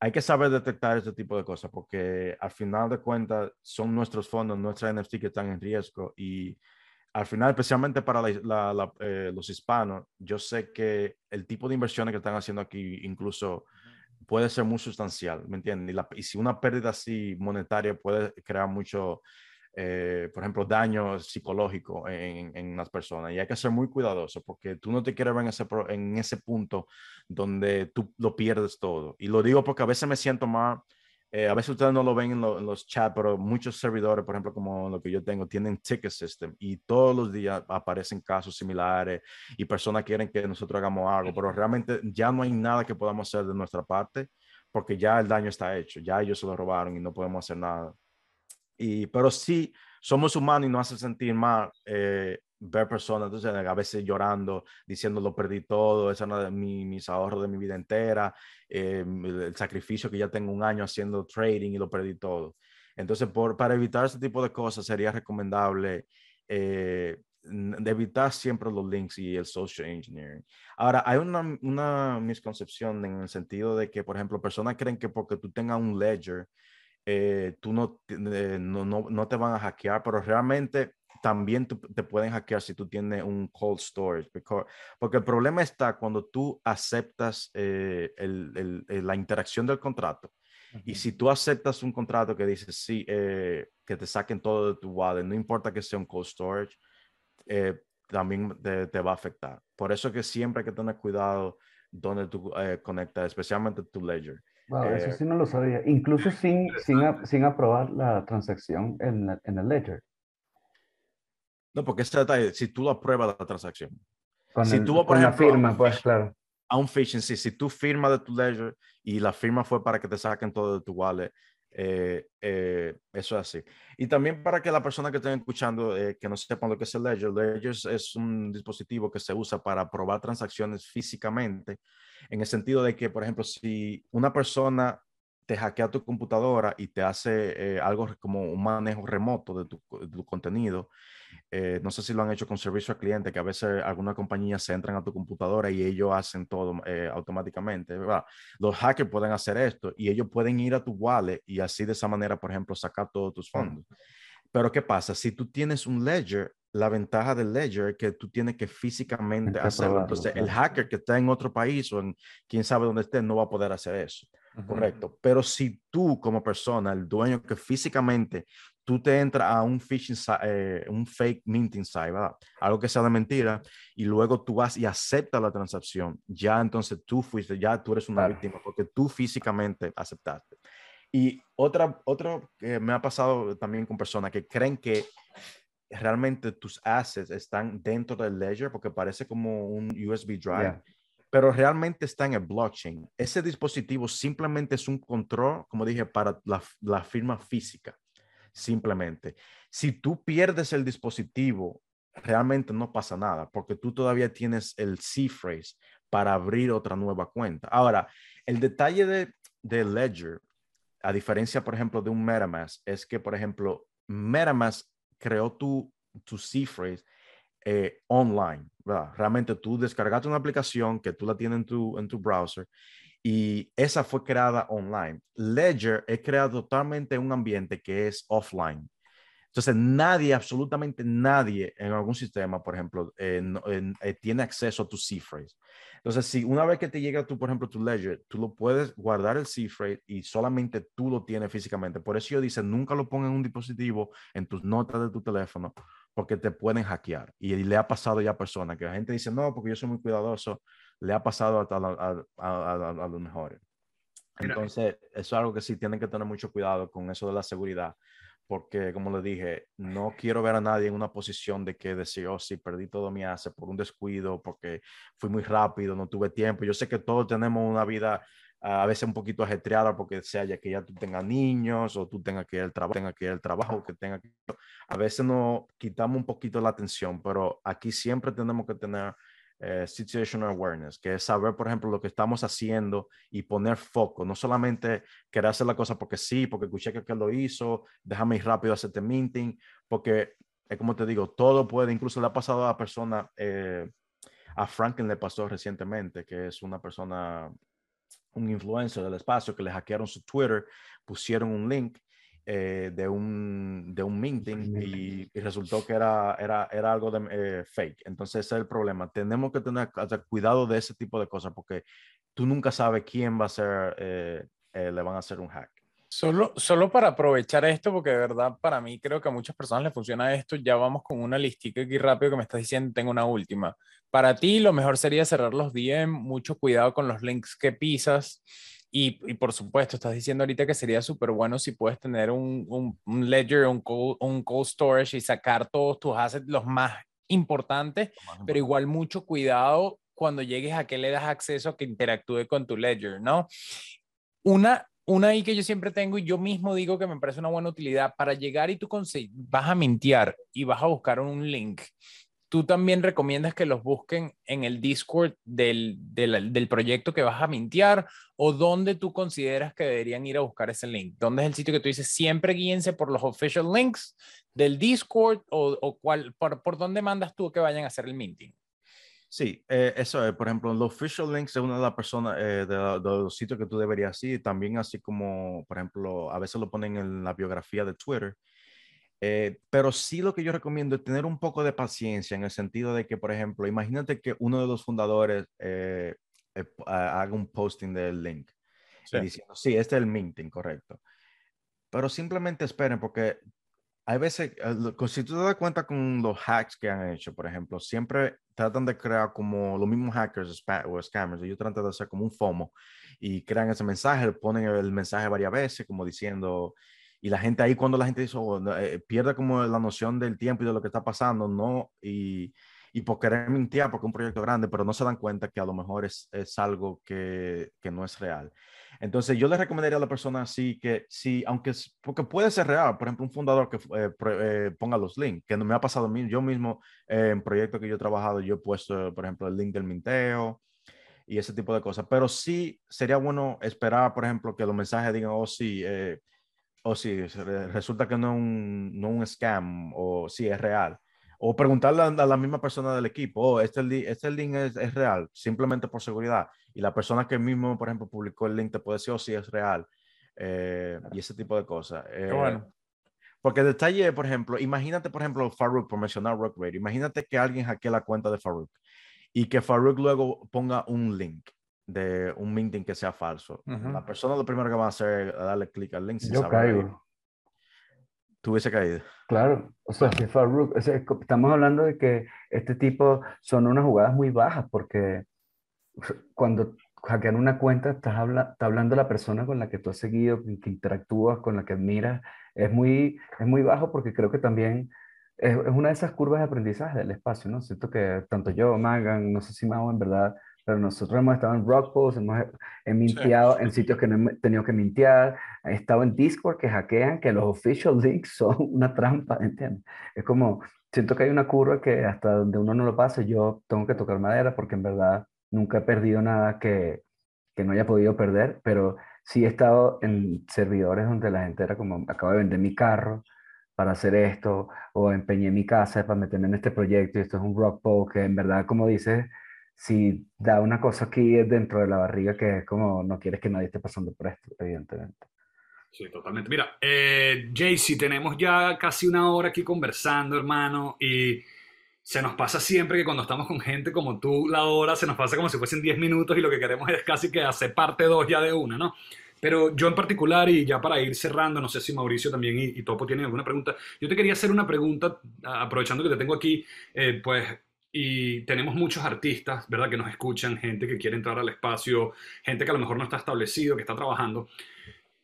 hay que saber detectar este tipo de cosas porque al final de cuentas son nuestros fondos, nuestras NFT que están en riesgo y al final, especialmente para eh, los hispanos, yo sé que el tipo de inversiones que están haciendo aquí incluso puede ser muy sustancial, ¿me entiendes? Y, si una pérdida así monetaria puede crear mucho eh, por ejemplo, daño psicológico en, en, las personas. Y hay que ser muy cuidadoso porque tú no te quieres ver en ese, en ese punto donde tú lo pierdes todo. Y lo digo porque a veces me siento más, eh, a veces ustedes no lo ven en, los chats, pero muchos servidores, por ejemplo, como lo que yo tengo, tienen ticket system y todos los días aparecen casos similares y personas quieren que nosotros hagamos algo, pero realmente ya no hay nada que podamos hacer de nuestra parte porque ya el daño está hecho, ya ellos se lo robaron y no podemos hacer nada. Y, pero sí, somos humanos y nos hace sentir mal eh, ver personas, entonces a veces llorando, diciendo lo perdí todo, esa no mi, mis ahorros de mi vida entera, eh, el sacrificio que ya tengo un año haciendo trading y lo perdí todo. Entonces, por, para evitar ese tipo de cosas, sería recomendable eh, evitar siempre los links y el social engineering. Ahora, hay una, una misconcepción en el sentido de que, por ejemplo, personas creen que porque tú tengas un ledger, eh, tú no, eh, no, no, no, te van a hackear, pero realmente también te pueden hackear si tú tienes un cold storage. porque el problema está cuando tú aceptas eh, el, el, la interacción del contrato. Y si tú aceptas un contrato que dice, sí, que te saquen todo de tu wallet, no importa que sea un cold storage, también te, te, va a afectar. Por eso que siempre hay que tener cuidado donde tú conectas, especialmente tu ledger. Wow, eso eh, sí no lo sabía. Incluso <laughs> sin, sin, sin aprobar la transacción en, en el ledger. No, porque ese detalle, si tú apruebas la transacción. Con, si el, tú, por la firma, pues claro. A un phishing, sí, si tú firmas de tu ledger y la firma fue para que te saquen todo de tu wallet, eh, eh, eso es así. Y también para que la persona que estén escuchando, eh, que no sepan lo que es el Ledger, Ledger es un dispositivo que se usa para probar transacciones físicamente, en el sentido de que, por ejemplo, si una persona te hackea tu computadora y te hace algo como un manejo remoto de tu, de tu contenido, eh, no sé si lo han hecho con servicio al cliente, que a veces algunas compañías se entran a tu computadora y ellos hacen todo eh, automáticamente. ¿verdad? Los hackers pueden hacer esto y ellos pueden ir a tu wallet y así de esa manera, por ejemplo, sacar todos tus fondos. Pero ¿qué pasa? Si tú tienes un ledger, la ventaja del ledger es que tú tienes que físicamente hacerlo. Entonces, el hacker que está en otro país o en quién sabe dónde esté no va a poder hacer eso. Correcto. Pero si tú como persona, el dueño que físicamente tú te entras a un phishing, eh, un fake minting site, ¿verdad? Algo que sea de mentira, y luego tú vas y aceptas la transacción, ya entonces tú fuiste, ya tú eres una víctima porque tú físicamente aceptaste. Y otra, otro que me ha pasado también con personas que creen que realmente tus assets están dentro del ledger porque parece como un USB drive. Pero realmente está en el blockchain. Ese dispositivo simplemente es un control, como dije, para la, la firma física simplemente. Si tú pierdes el dispositivo, realmente no pasa nada, porque tú todavía tienes el C-phrase para abrir otra nueva cuenta. Ahora, el detalle de, de Ledger, a diferencia, por ejemplo, de un MetaMask, es que, por ejemplo, MetaMask creó tu, tu C-phrase eh, online, ¿verdad? Realmente tú descargaste una aplicación que tú la tienes en tu, en tu browser y esa fue creada online. Ledger es creado totalmente en un ambiente que es offline. Entonces, nadie, absolutamente nadie en algún sistema, por ejemplo, eh, tiene acceso a tu C-phrase. Entonces, si una vez que te llega tu, por ejemplo, tu ledger, tú lo puedes guardar el C-phrase y solamente tú lo tienes físicamente. Por eso yo dice, nunca lo pongas en un dispositivo, en tus notas de tu teléfono, porque te pueden hackear. Y le ha pasado ya a personas que la gente dice, no, porque yo soy muy cuidadoso le ha pasado a, los mejores. Entonces, eso es algo que sí tienen que tener mucho cuidado con eso de la seguridad, porque como les dije, no quiero ver a nadie en una posición de que decir, oh, sí, perdí todo mi hace por un descuido, porque fui muy rápido, no tuve tiempo. Yo sé que todos tenemos una vida a veces un poquito ajetreada porque sea ya que ya tú tengas niños o tú tengas que ir al trabajo, tenga que ir al trabajo, que tenga que... A veces nos quitamos un poquito la atención, pero aquí siempre tenemos que tener eh, situational awareness, que es saber, por ejemplo, lo que estamos haciendo y poner foco, no solamente querer hacer la cosa porque sí, porque escuché que lo hizo, déjame ir rápido a hacerte meeting, porque es como te digo, todo puede, incluso le ha pasado a la persona, eh, a Franklin le pasó recientemente, que es una persona, un influencer del espacio, que le hackearon su Twitter, pusieron un link eh, de, un, de un minting y, resultó que era, era, era algo de eh, fake. Entonces ese es el problema. Tenemos que tener cuidado de ese tipo de cosas porque tú nunca sabes quién va a ser, eh, le van a hacer un hack. Solo, solo para aprovechar esto, porque de verdad para mí creo que a muchas personas les funciona esto, ya vamos con una listica aquí rápido que me estás diciendo, tengo una última. Para ti lo mejor sería cerrar los DM, mucho cuidado con los links que pisas y, y, por supuesto, estás diciendo ahorita que sería súper bueno si puedes tener un, un, un ledger, un cold, un cold storage y sacar todos tus assets, los más importantes, pero igual mucho cuidado cuando llegues a que le das acceso a que interactúe con tu ledger, ¿no? Una, una ahí que yo siempre tengo y yo mismo digo que me parece una buena utilidad para llegar y tú vas a mintear y vas a buscar un link tú también recomiendas que los busquen en el Discord del, del, proyecto que vas a mintear o dónde tú consideras que deberían ir a buscar ese link? ¿Dónde es el sitio que tú dices siempre guíense por los official links del Discord o, o cuál, por, por, dónde mandas tú que vayan a hacer el minting? Sí, eh, eso es, por ejemplo, los official links es una de las personas, eh, de, de, los sitios que tú deberías ir, también así como, por ejemplo, a veces lo ponen en la biografía de Twitter, eh, pero sí lo que yo recomiendo es tener un poco de paciencia en el sentido de que, por ejemplo, imagínate que uno de los fundadores eh, eh, haga un posting del link sí. diciendo, sí, este es el minting, correcto. Pero simplemente esperen porque hay veces, si tú te das cuenta con los hacks que han hecho, por ejemplo, siempre tratan de crear como los mismos hackers o scammers, ellos tratan de hacer como un FOMO y crean ese mensaje, ponen el mensaje varias veces como diciendo, y la gente ahí cuando la gente dice, oh, eh, pierde como la noción del tiempo y de lo que está pasando, ¿no? Y, y por querer mentir, porque es un proyecto grande, pero no se dan cuenta que a lo mejor es, es algo que, que, no es real. Entonces yo le recomendaría a la persona así que sí, aunque, porque puede ser real, por ejemplo, un fundador que eh, eh, ponga los links, que no me ha pasado a mí, yo mismo en proyectos que yo he trabajado, yo he puesto, por ejemplo, el link del minteo y ese tipo de cosas, pero sí sería bueno esperar, por ejemplo, que los mensajes digan, oh sí, eh, o si resulta que no es un, no un scam o si es real. O preguntarle a, la misma persona del equipo, oh, este, este link es, es, real, simplemente por seguridad. Y la persona que mismo, por ejemplo, publicó el link te puede decir, oh, sí es real. Eh, y ese tipo de cosas. Eh, bueno. Porque el detalle, por ejemplo, imagínate, por ejemplo, Farouk, por mencionar Rock Radio, imagínate que alguien hackee la cuenta de Farouk y que Farouk luego ponga un link de un minting que sea falso. La persona lo primero que va a hacer es darle clic al link. Yo caigo. Tú hubiese caído. Claro, o sea, si Farouk, estamos hablando de que este tipo son unas jugadas muy bajas porque cuando hackean una cuenta estás habla, está hablando la persona con la que tú has seguido, que interactúas, con la que admiras, es muy, es muy bajo porque creo que también es, es una de esas curvas de aprendizaje del espacio, ¿no? Siento que tanto yo, Magan, no sé si Mao en verdad pero nosotros hemos estado en rock posts, hemos mintiado en sitios que no hemos tenido que mintear, he estado en Discord que hackean, que los official <laughs> links son una trampa, ¿entiendes? Es como, siento que hay una curva que hasta donde uno no lo pase, yo tengo que tocar madera porque en verdad nunca he perdido nada que, que no haya podido perder, pero sí he estado en servidores donde la gente era como, acabo de vender mi carro para hacer esto, o empeñé mi casa para meterme en este proyecto y esto es un rock post que en verdad, como dices, si da una cosa aquí dentro de la barriga que es como no quieres que nadie esté pasando por esto, evidentemente. Sí, totalmente. Mira, eh, Jaycee, tenemos ya casi una hora aquí conversando, hermano, y se nos pasa siempre que cuando estamos con gente como tú, la hora se nos pasa como si fuesen 10 minutos y lo que queremos es casi que hacer parte dos ya de una, ¿no? Pero yo en particular, y ya para ir cerrando, no sé si Mauricio también y, Topo tienen alguna pregunta, yo te quería hacer una pregunta, aprovechando que te tengo aquí, eh, pues, y tenemos muchos artistas, ¿verdad?, que nos escuchan, gente que quiere entrar al espacio, gente que a lo mejor no está establecido, que está trabajando.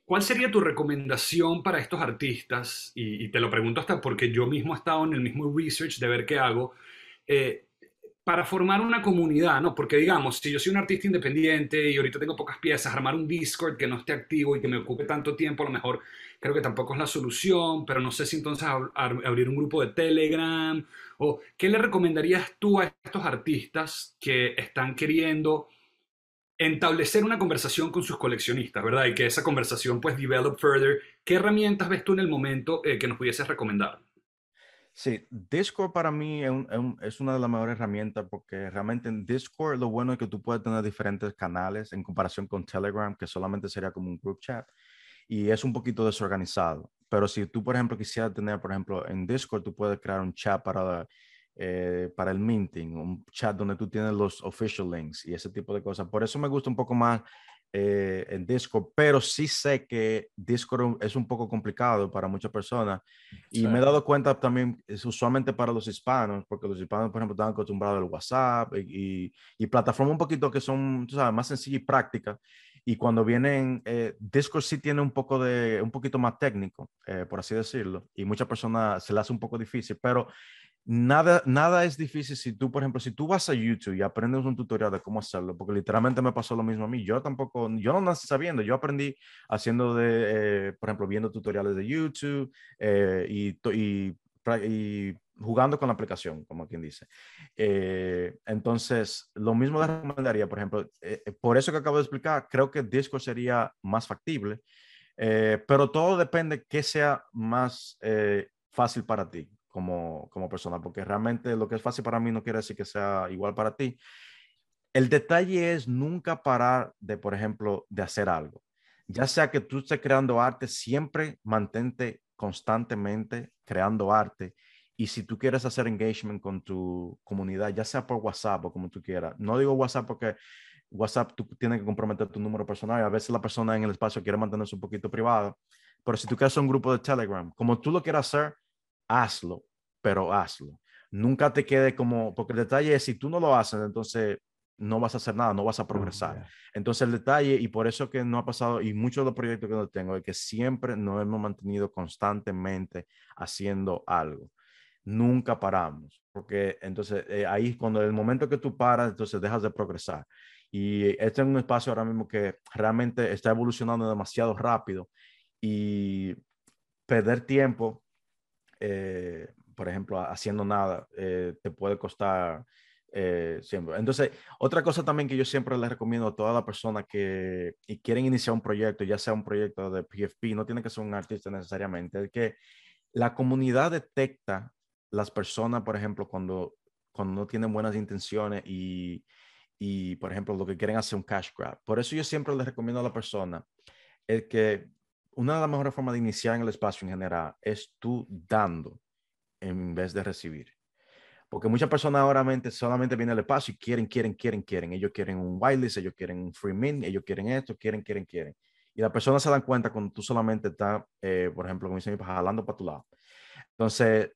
¿Cuál sería tu recomendación para estos artistas? Y, te lo pregunto hasta porque yo mismo he estado en el mismo research de ver qué hago. Eh, para formar una comunidad, ¿no? Porque digamos, si yo soy un artista independiente y ahorita tengo pocas piezas, armar un Discord que no esté activo y que me ocupe tanto tiempo, a lo mejor creo que tampoco es la solución, pero no sé si entonces abrir un grupo de Telegram o qué le recomendarías tú a estos artistas que están queriendo establecer una conversación con sus coleccionistas, ¿verdad? Y que esa conversación pues develop further. ¿Qué herramientas ves tú en el momento eh, que nos pudieses recomendar? Sí, Discord para mí es, una de las mejores herramientas porque realmente en Discord lo bueno es que tú puedes tener diferentes canales en comparación con Telegram, que solamente sería como un group chat y es un poquito desorganizado. Pero si tú, por ejemplo, quisieras tener, por ejemplo, en Discord, tú puedes crear un chat para, eh, para el minting, un chat donde tú tienes los official links y ese tipo de cosas. Por eso me gusta un poco más eh, en Discord, pero sí sé que Discord es un poco complicado para muchas personas y me he dado cuenta también, es usualmente para los hispanos, porque los hispanos, por ejemplo, están acostumbrados al WhatsApp y, y, plataformas un poquito que son, tú sabes, más sencillas y prácticas. Y cuando vienen, eh, Discord sí tiene un poco de, un poquito más técnico, eh, por así decirlo, y muchas personas se le hace un poco difícil, pero Nada, nada es difícil si tú, por ejemplo, si tú vas a YouTube y aprendes un tutorial de cómo hacerlo, porque literalmente me pasó lo mismo a mí. Yo tampoco, yo no nací sabiendo, yo aprendí haciendo de, eh, por ejemplo, viendo tutoriales de YouTube eh, y, y, y, jugando con la aplicación, como quien dice. Eh, entonces, lo mismo le recomendaría, por ejemplo, por eso que acabo de explicar, creo que Discord sería más factible, pero todo depende que sea más fácil para ti como, como persona, porque realmente lo que es fácil para mí no quiere decir que sea igual para ti. El detalle es nunca parar de, por ejemplo, de hacer algo. Ya sea que tú estés creando arte, siempre mantente constantemente creando arte. Y si tú quieres hacer engagement con tu comunidad, ya sea por WhatsApp o como tú quieras, no digo WhatsApp porque WhatsApp tú tienes que comprometer tu número personal y a veces la persona en el espacio quiere mantenerse un poquito privada. Pero si tú quieres un grupo de Telegram, como tú lo quieras hacer, hazlo, pero hazlo. Nunca te quede como, porque el detalle es, si tú no lo haces, entonces no vas a hacer nada, no vas a progresar. Entonces el detalle, y por eso que no ha pasado, y muchos de los proyectos que no tengo, es que siempre nos hemos mantenido constantemente haciendo algo. Nunca paramos, porque entonces eh, ahí cuando el momento que tú paras, entonces dejas de progresar. Y este es un espacio ahora mismo que realmente está evolucionando demasiado rápido y perder tiempo eh, por ejemplo, haciendo nada, eh, te puede costar siempre. Entonces, otra cosa también que yo siempre les recomiendo a todas las personas que quieren iniciar un proyecto, ya sea un proyecto de PFP, no tiene que ser un artista necesariamente, es que la comunidad detecta las personas, por ejemplo, cuando, cuando no tienen buenas intenciones y, y, por ejemplo, lo que quieren hacer un cash grab. Por eso yo siempre les recomiendo a la persona el que una de las mejores formas de iniciar en el espacio en general es tú dando en vez de recibir. Porque muchas personas ahora solamente vienen al espacio y quieren, quieren, quieren, quieren. Ellos quieren un whitelist, ellos quieren un free mint, ellos quieren esto, quieren, quieren, quieren. Y las personas se dan cuenta cuando tú solamente estás, eh, por ejemplo, como dicen, jalando para tu lado. Entonces,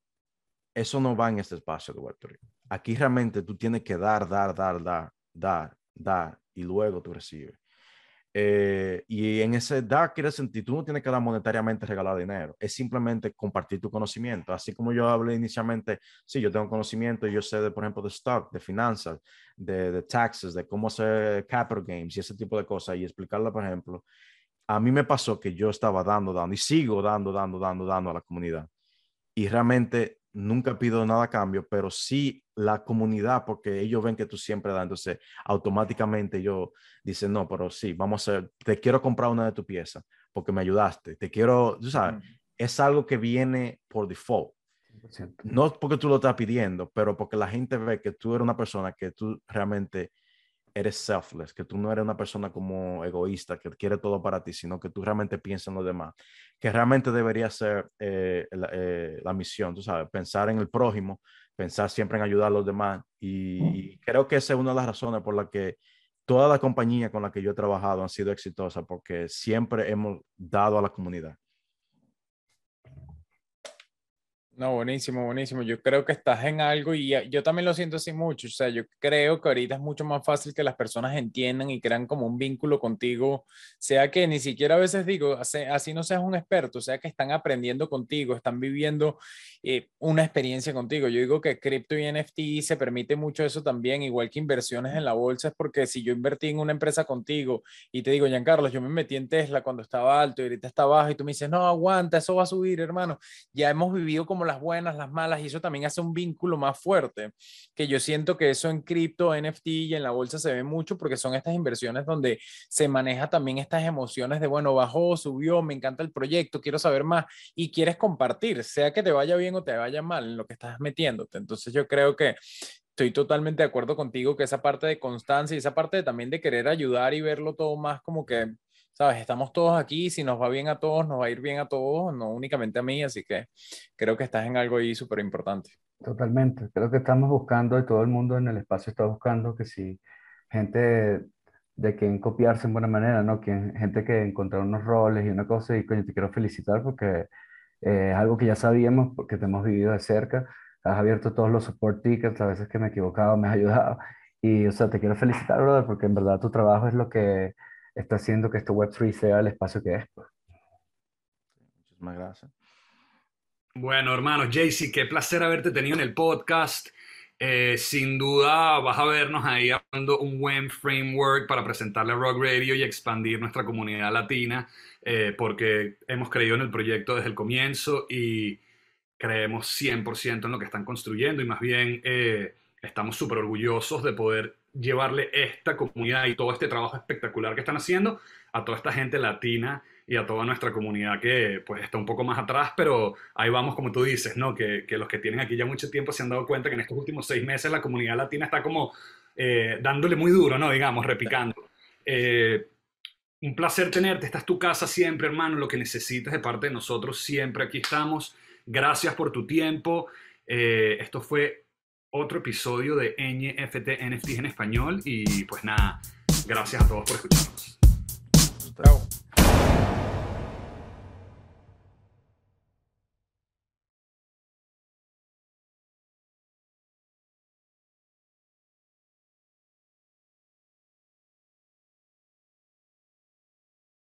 eso no va en este espacio de Web3. Aquí realmente tú tienes que dar, dar, dar, dar, dar, dar, y luego tú recibes. Eh, y en ese dar quiere sentir, tú no tienes que dar monetariamente regalar dinero, es simplemente compartir tu conocimiento. Así como yo hablé inicialmente, sí, yo tengo conocimiento, yo sé, por ejemplo, de stock, de finanzas, de, de taxes, de cómo hacer capital games y ese tipo de cosas, y explicarlo, por ejemplo. A mí me pasó que yo estaba dando, dando, y sigo dando, dando, dando, dando a la comunidad. Y realmente nunca pido nada a cambio, pero sí la comunidad, porque ellos ven que tú siempre das, entonces automáticamente yo dicen, no, pero sí, vamos a, te quiero comprar una de tu pieza porque me ayudaste, te quiero, tú sabes, es algo que viene por default. No porque tú lo estás pidiendo, pero porque la gente ve que tú eres una persona que tú realmente eres selfless, que tú no eres una persona como egoísta, que quiere todo para ti, sino que tú realmente piensas en los demás, que realmente debería ser eh, eh, la, misión, tú sabes, pensar en el prójimo, pensar siempre en ayudar a los demás. Y, mm. y, creo que esa es una de las razones por las que toda la compañía con la que yo he trabajado han sido exitosas, porque siempre hemos dado a la comunidad. No, buenísimo, buenísimo. Yo creo que estás en algo y yo también lo siento así mucho. O sea, yo creo que ahorita es mucho más fácil que las personas entiendan y crean como un vínculo contigo, sea que ni siquiera a veces digo, así, no seas un experto, sea que están aprendiendo contigo, están viviendo eh, una experiencia contigo. Yo digo que cripto y NFT se permite mucho eso también, igual que inversiones en la bolsa, es porque si yo invertí en una empresa contigo y te digo, Giancarlo, yo me metí en Tesla cuando estaba alto y ahorita está bajo y tú me dices, no, aguanta, eso va a subir, hermano. Ya hemos vivido como las buenas, las malas, y eso también hace un vínculo más fuerte, que yo siento que eso en cripto, NFT y en la bolsa se ve mucho porque son estas inversiones donde se maneja también estas emociones de, bueno, bajó, subió, me encanta el proyecto, quiero saber más, y quieres compartir, sea que te vaya bien o te vaya mal en lo que estás metiéndote. Entonces yo creo que estoy totalmente de acuerdo contigo que esa parte de constancia y esa parte también de querer ayudar y verlo todo más como que ¿sabes? Estamos todos aquí, si nos va bien a todos, nos va a ir bien a todos, no únicamente a mí, así que creo que estás en algo ahí súper importante. Totalmente, creo que estamos buscando y todo el mundo en el espacio está buscando que si gente de quien copiarse en buena manera, ¿no? Que, gente que encontró unos roles y una cosa y coño, te quiero felicitar porque eh, es algo que ya sabíamos porque te hemos vivido de cerca, has abierto todos los support tickets, a veces que me he equivocado, me has ayudado y, o sea, te quiero felicitar, brother, porque en verdad tu trabajo es lo que está haciendo que este Web3 sea el espacio que es. Pues. Muchísimas gracias. Bueno, hermano, Jaycee, qué placer haberte tenido en el podcast. Eh, sin duda vas a vernos ahí hablando un buen framework para presentarle a Rock Radio y expandir nuestra comunidad latina, eh, porque hemos creído en el proyecto desde el comienzo y creemos 100% en lo que están construyendo y más bien eh, estamos súper orgullosos de poder llevarle esta comunidad y todo este trabajo espectacular que están haciendo a toda esta gente latina y a toda nuestra comunidad que pues está un poco más atrás, pero ahí vamos como tú dices, ¿no? Que, que los que tienen aquí ya mucho tiempo se han dado cuenta que en estos últimos seis meses la comunidad latina está como eh, dándole muy duro, ¿no? Digamos, repicando. Eh, un placer tenerte, esta es tu casa siempre, hermano, lo que necesites de parte de nosotros, siempre aquí estamos. Gracias por tu tiempo. Eh, esto fue otro episodio de NFT NFT en español y pues nada, gracias a todos por escucharnos.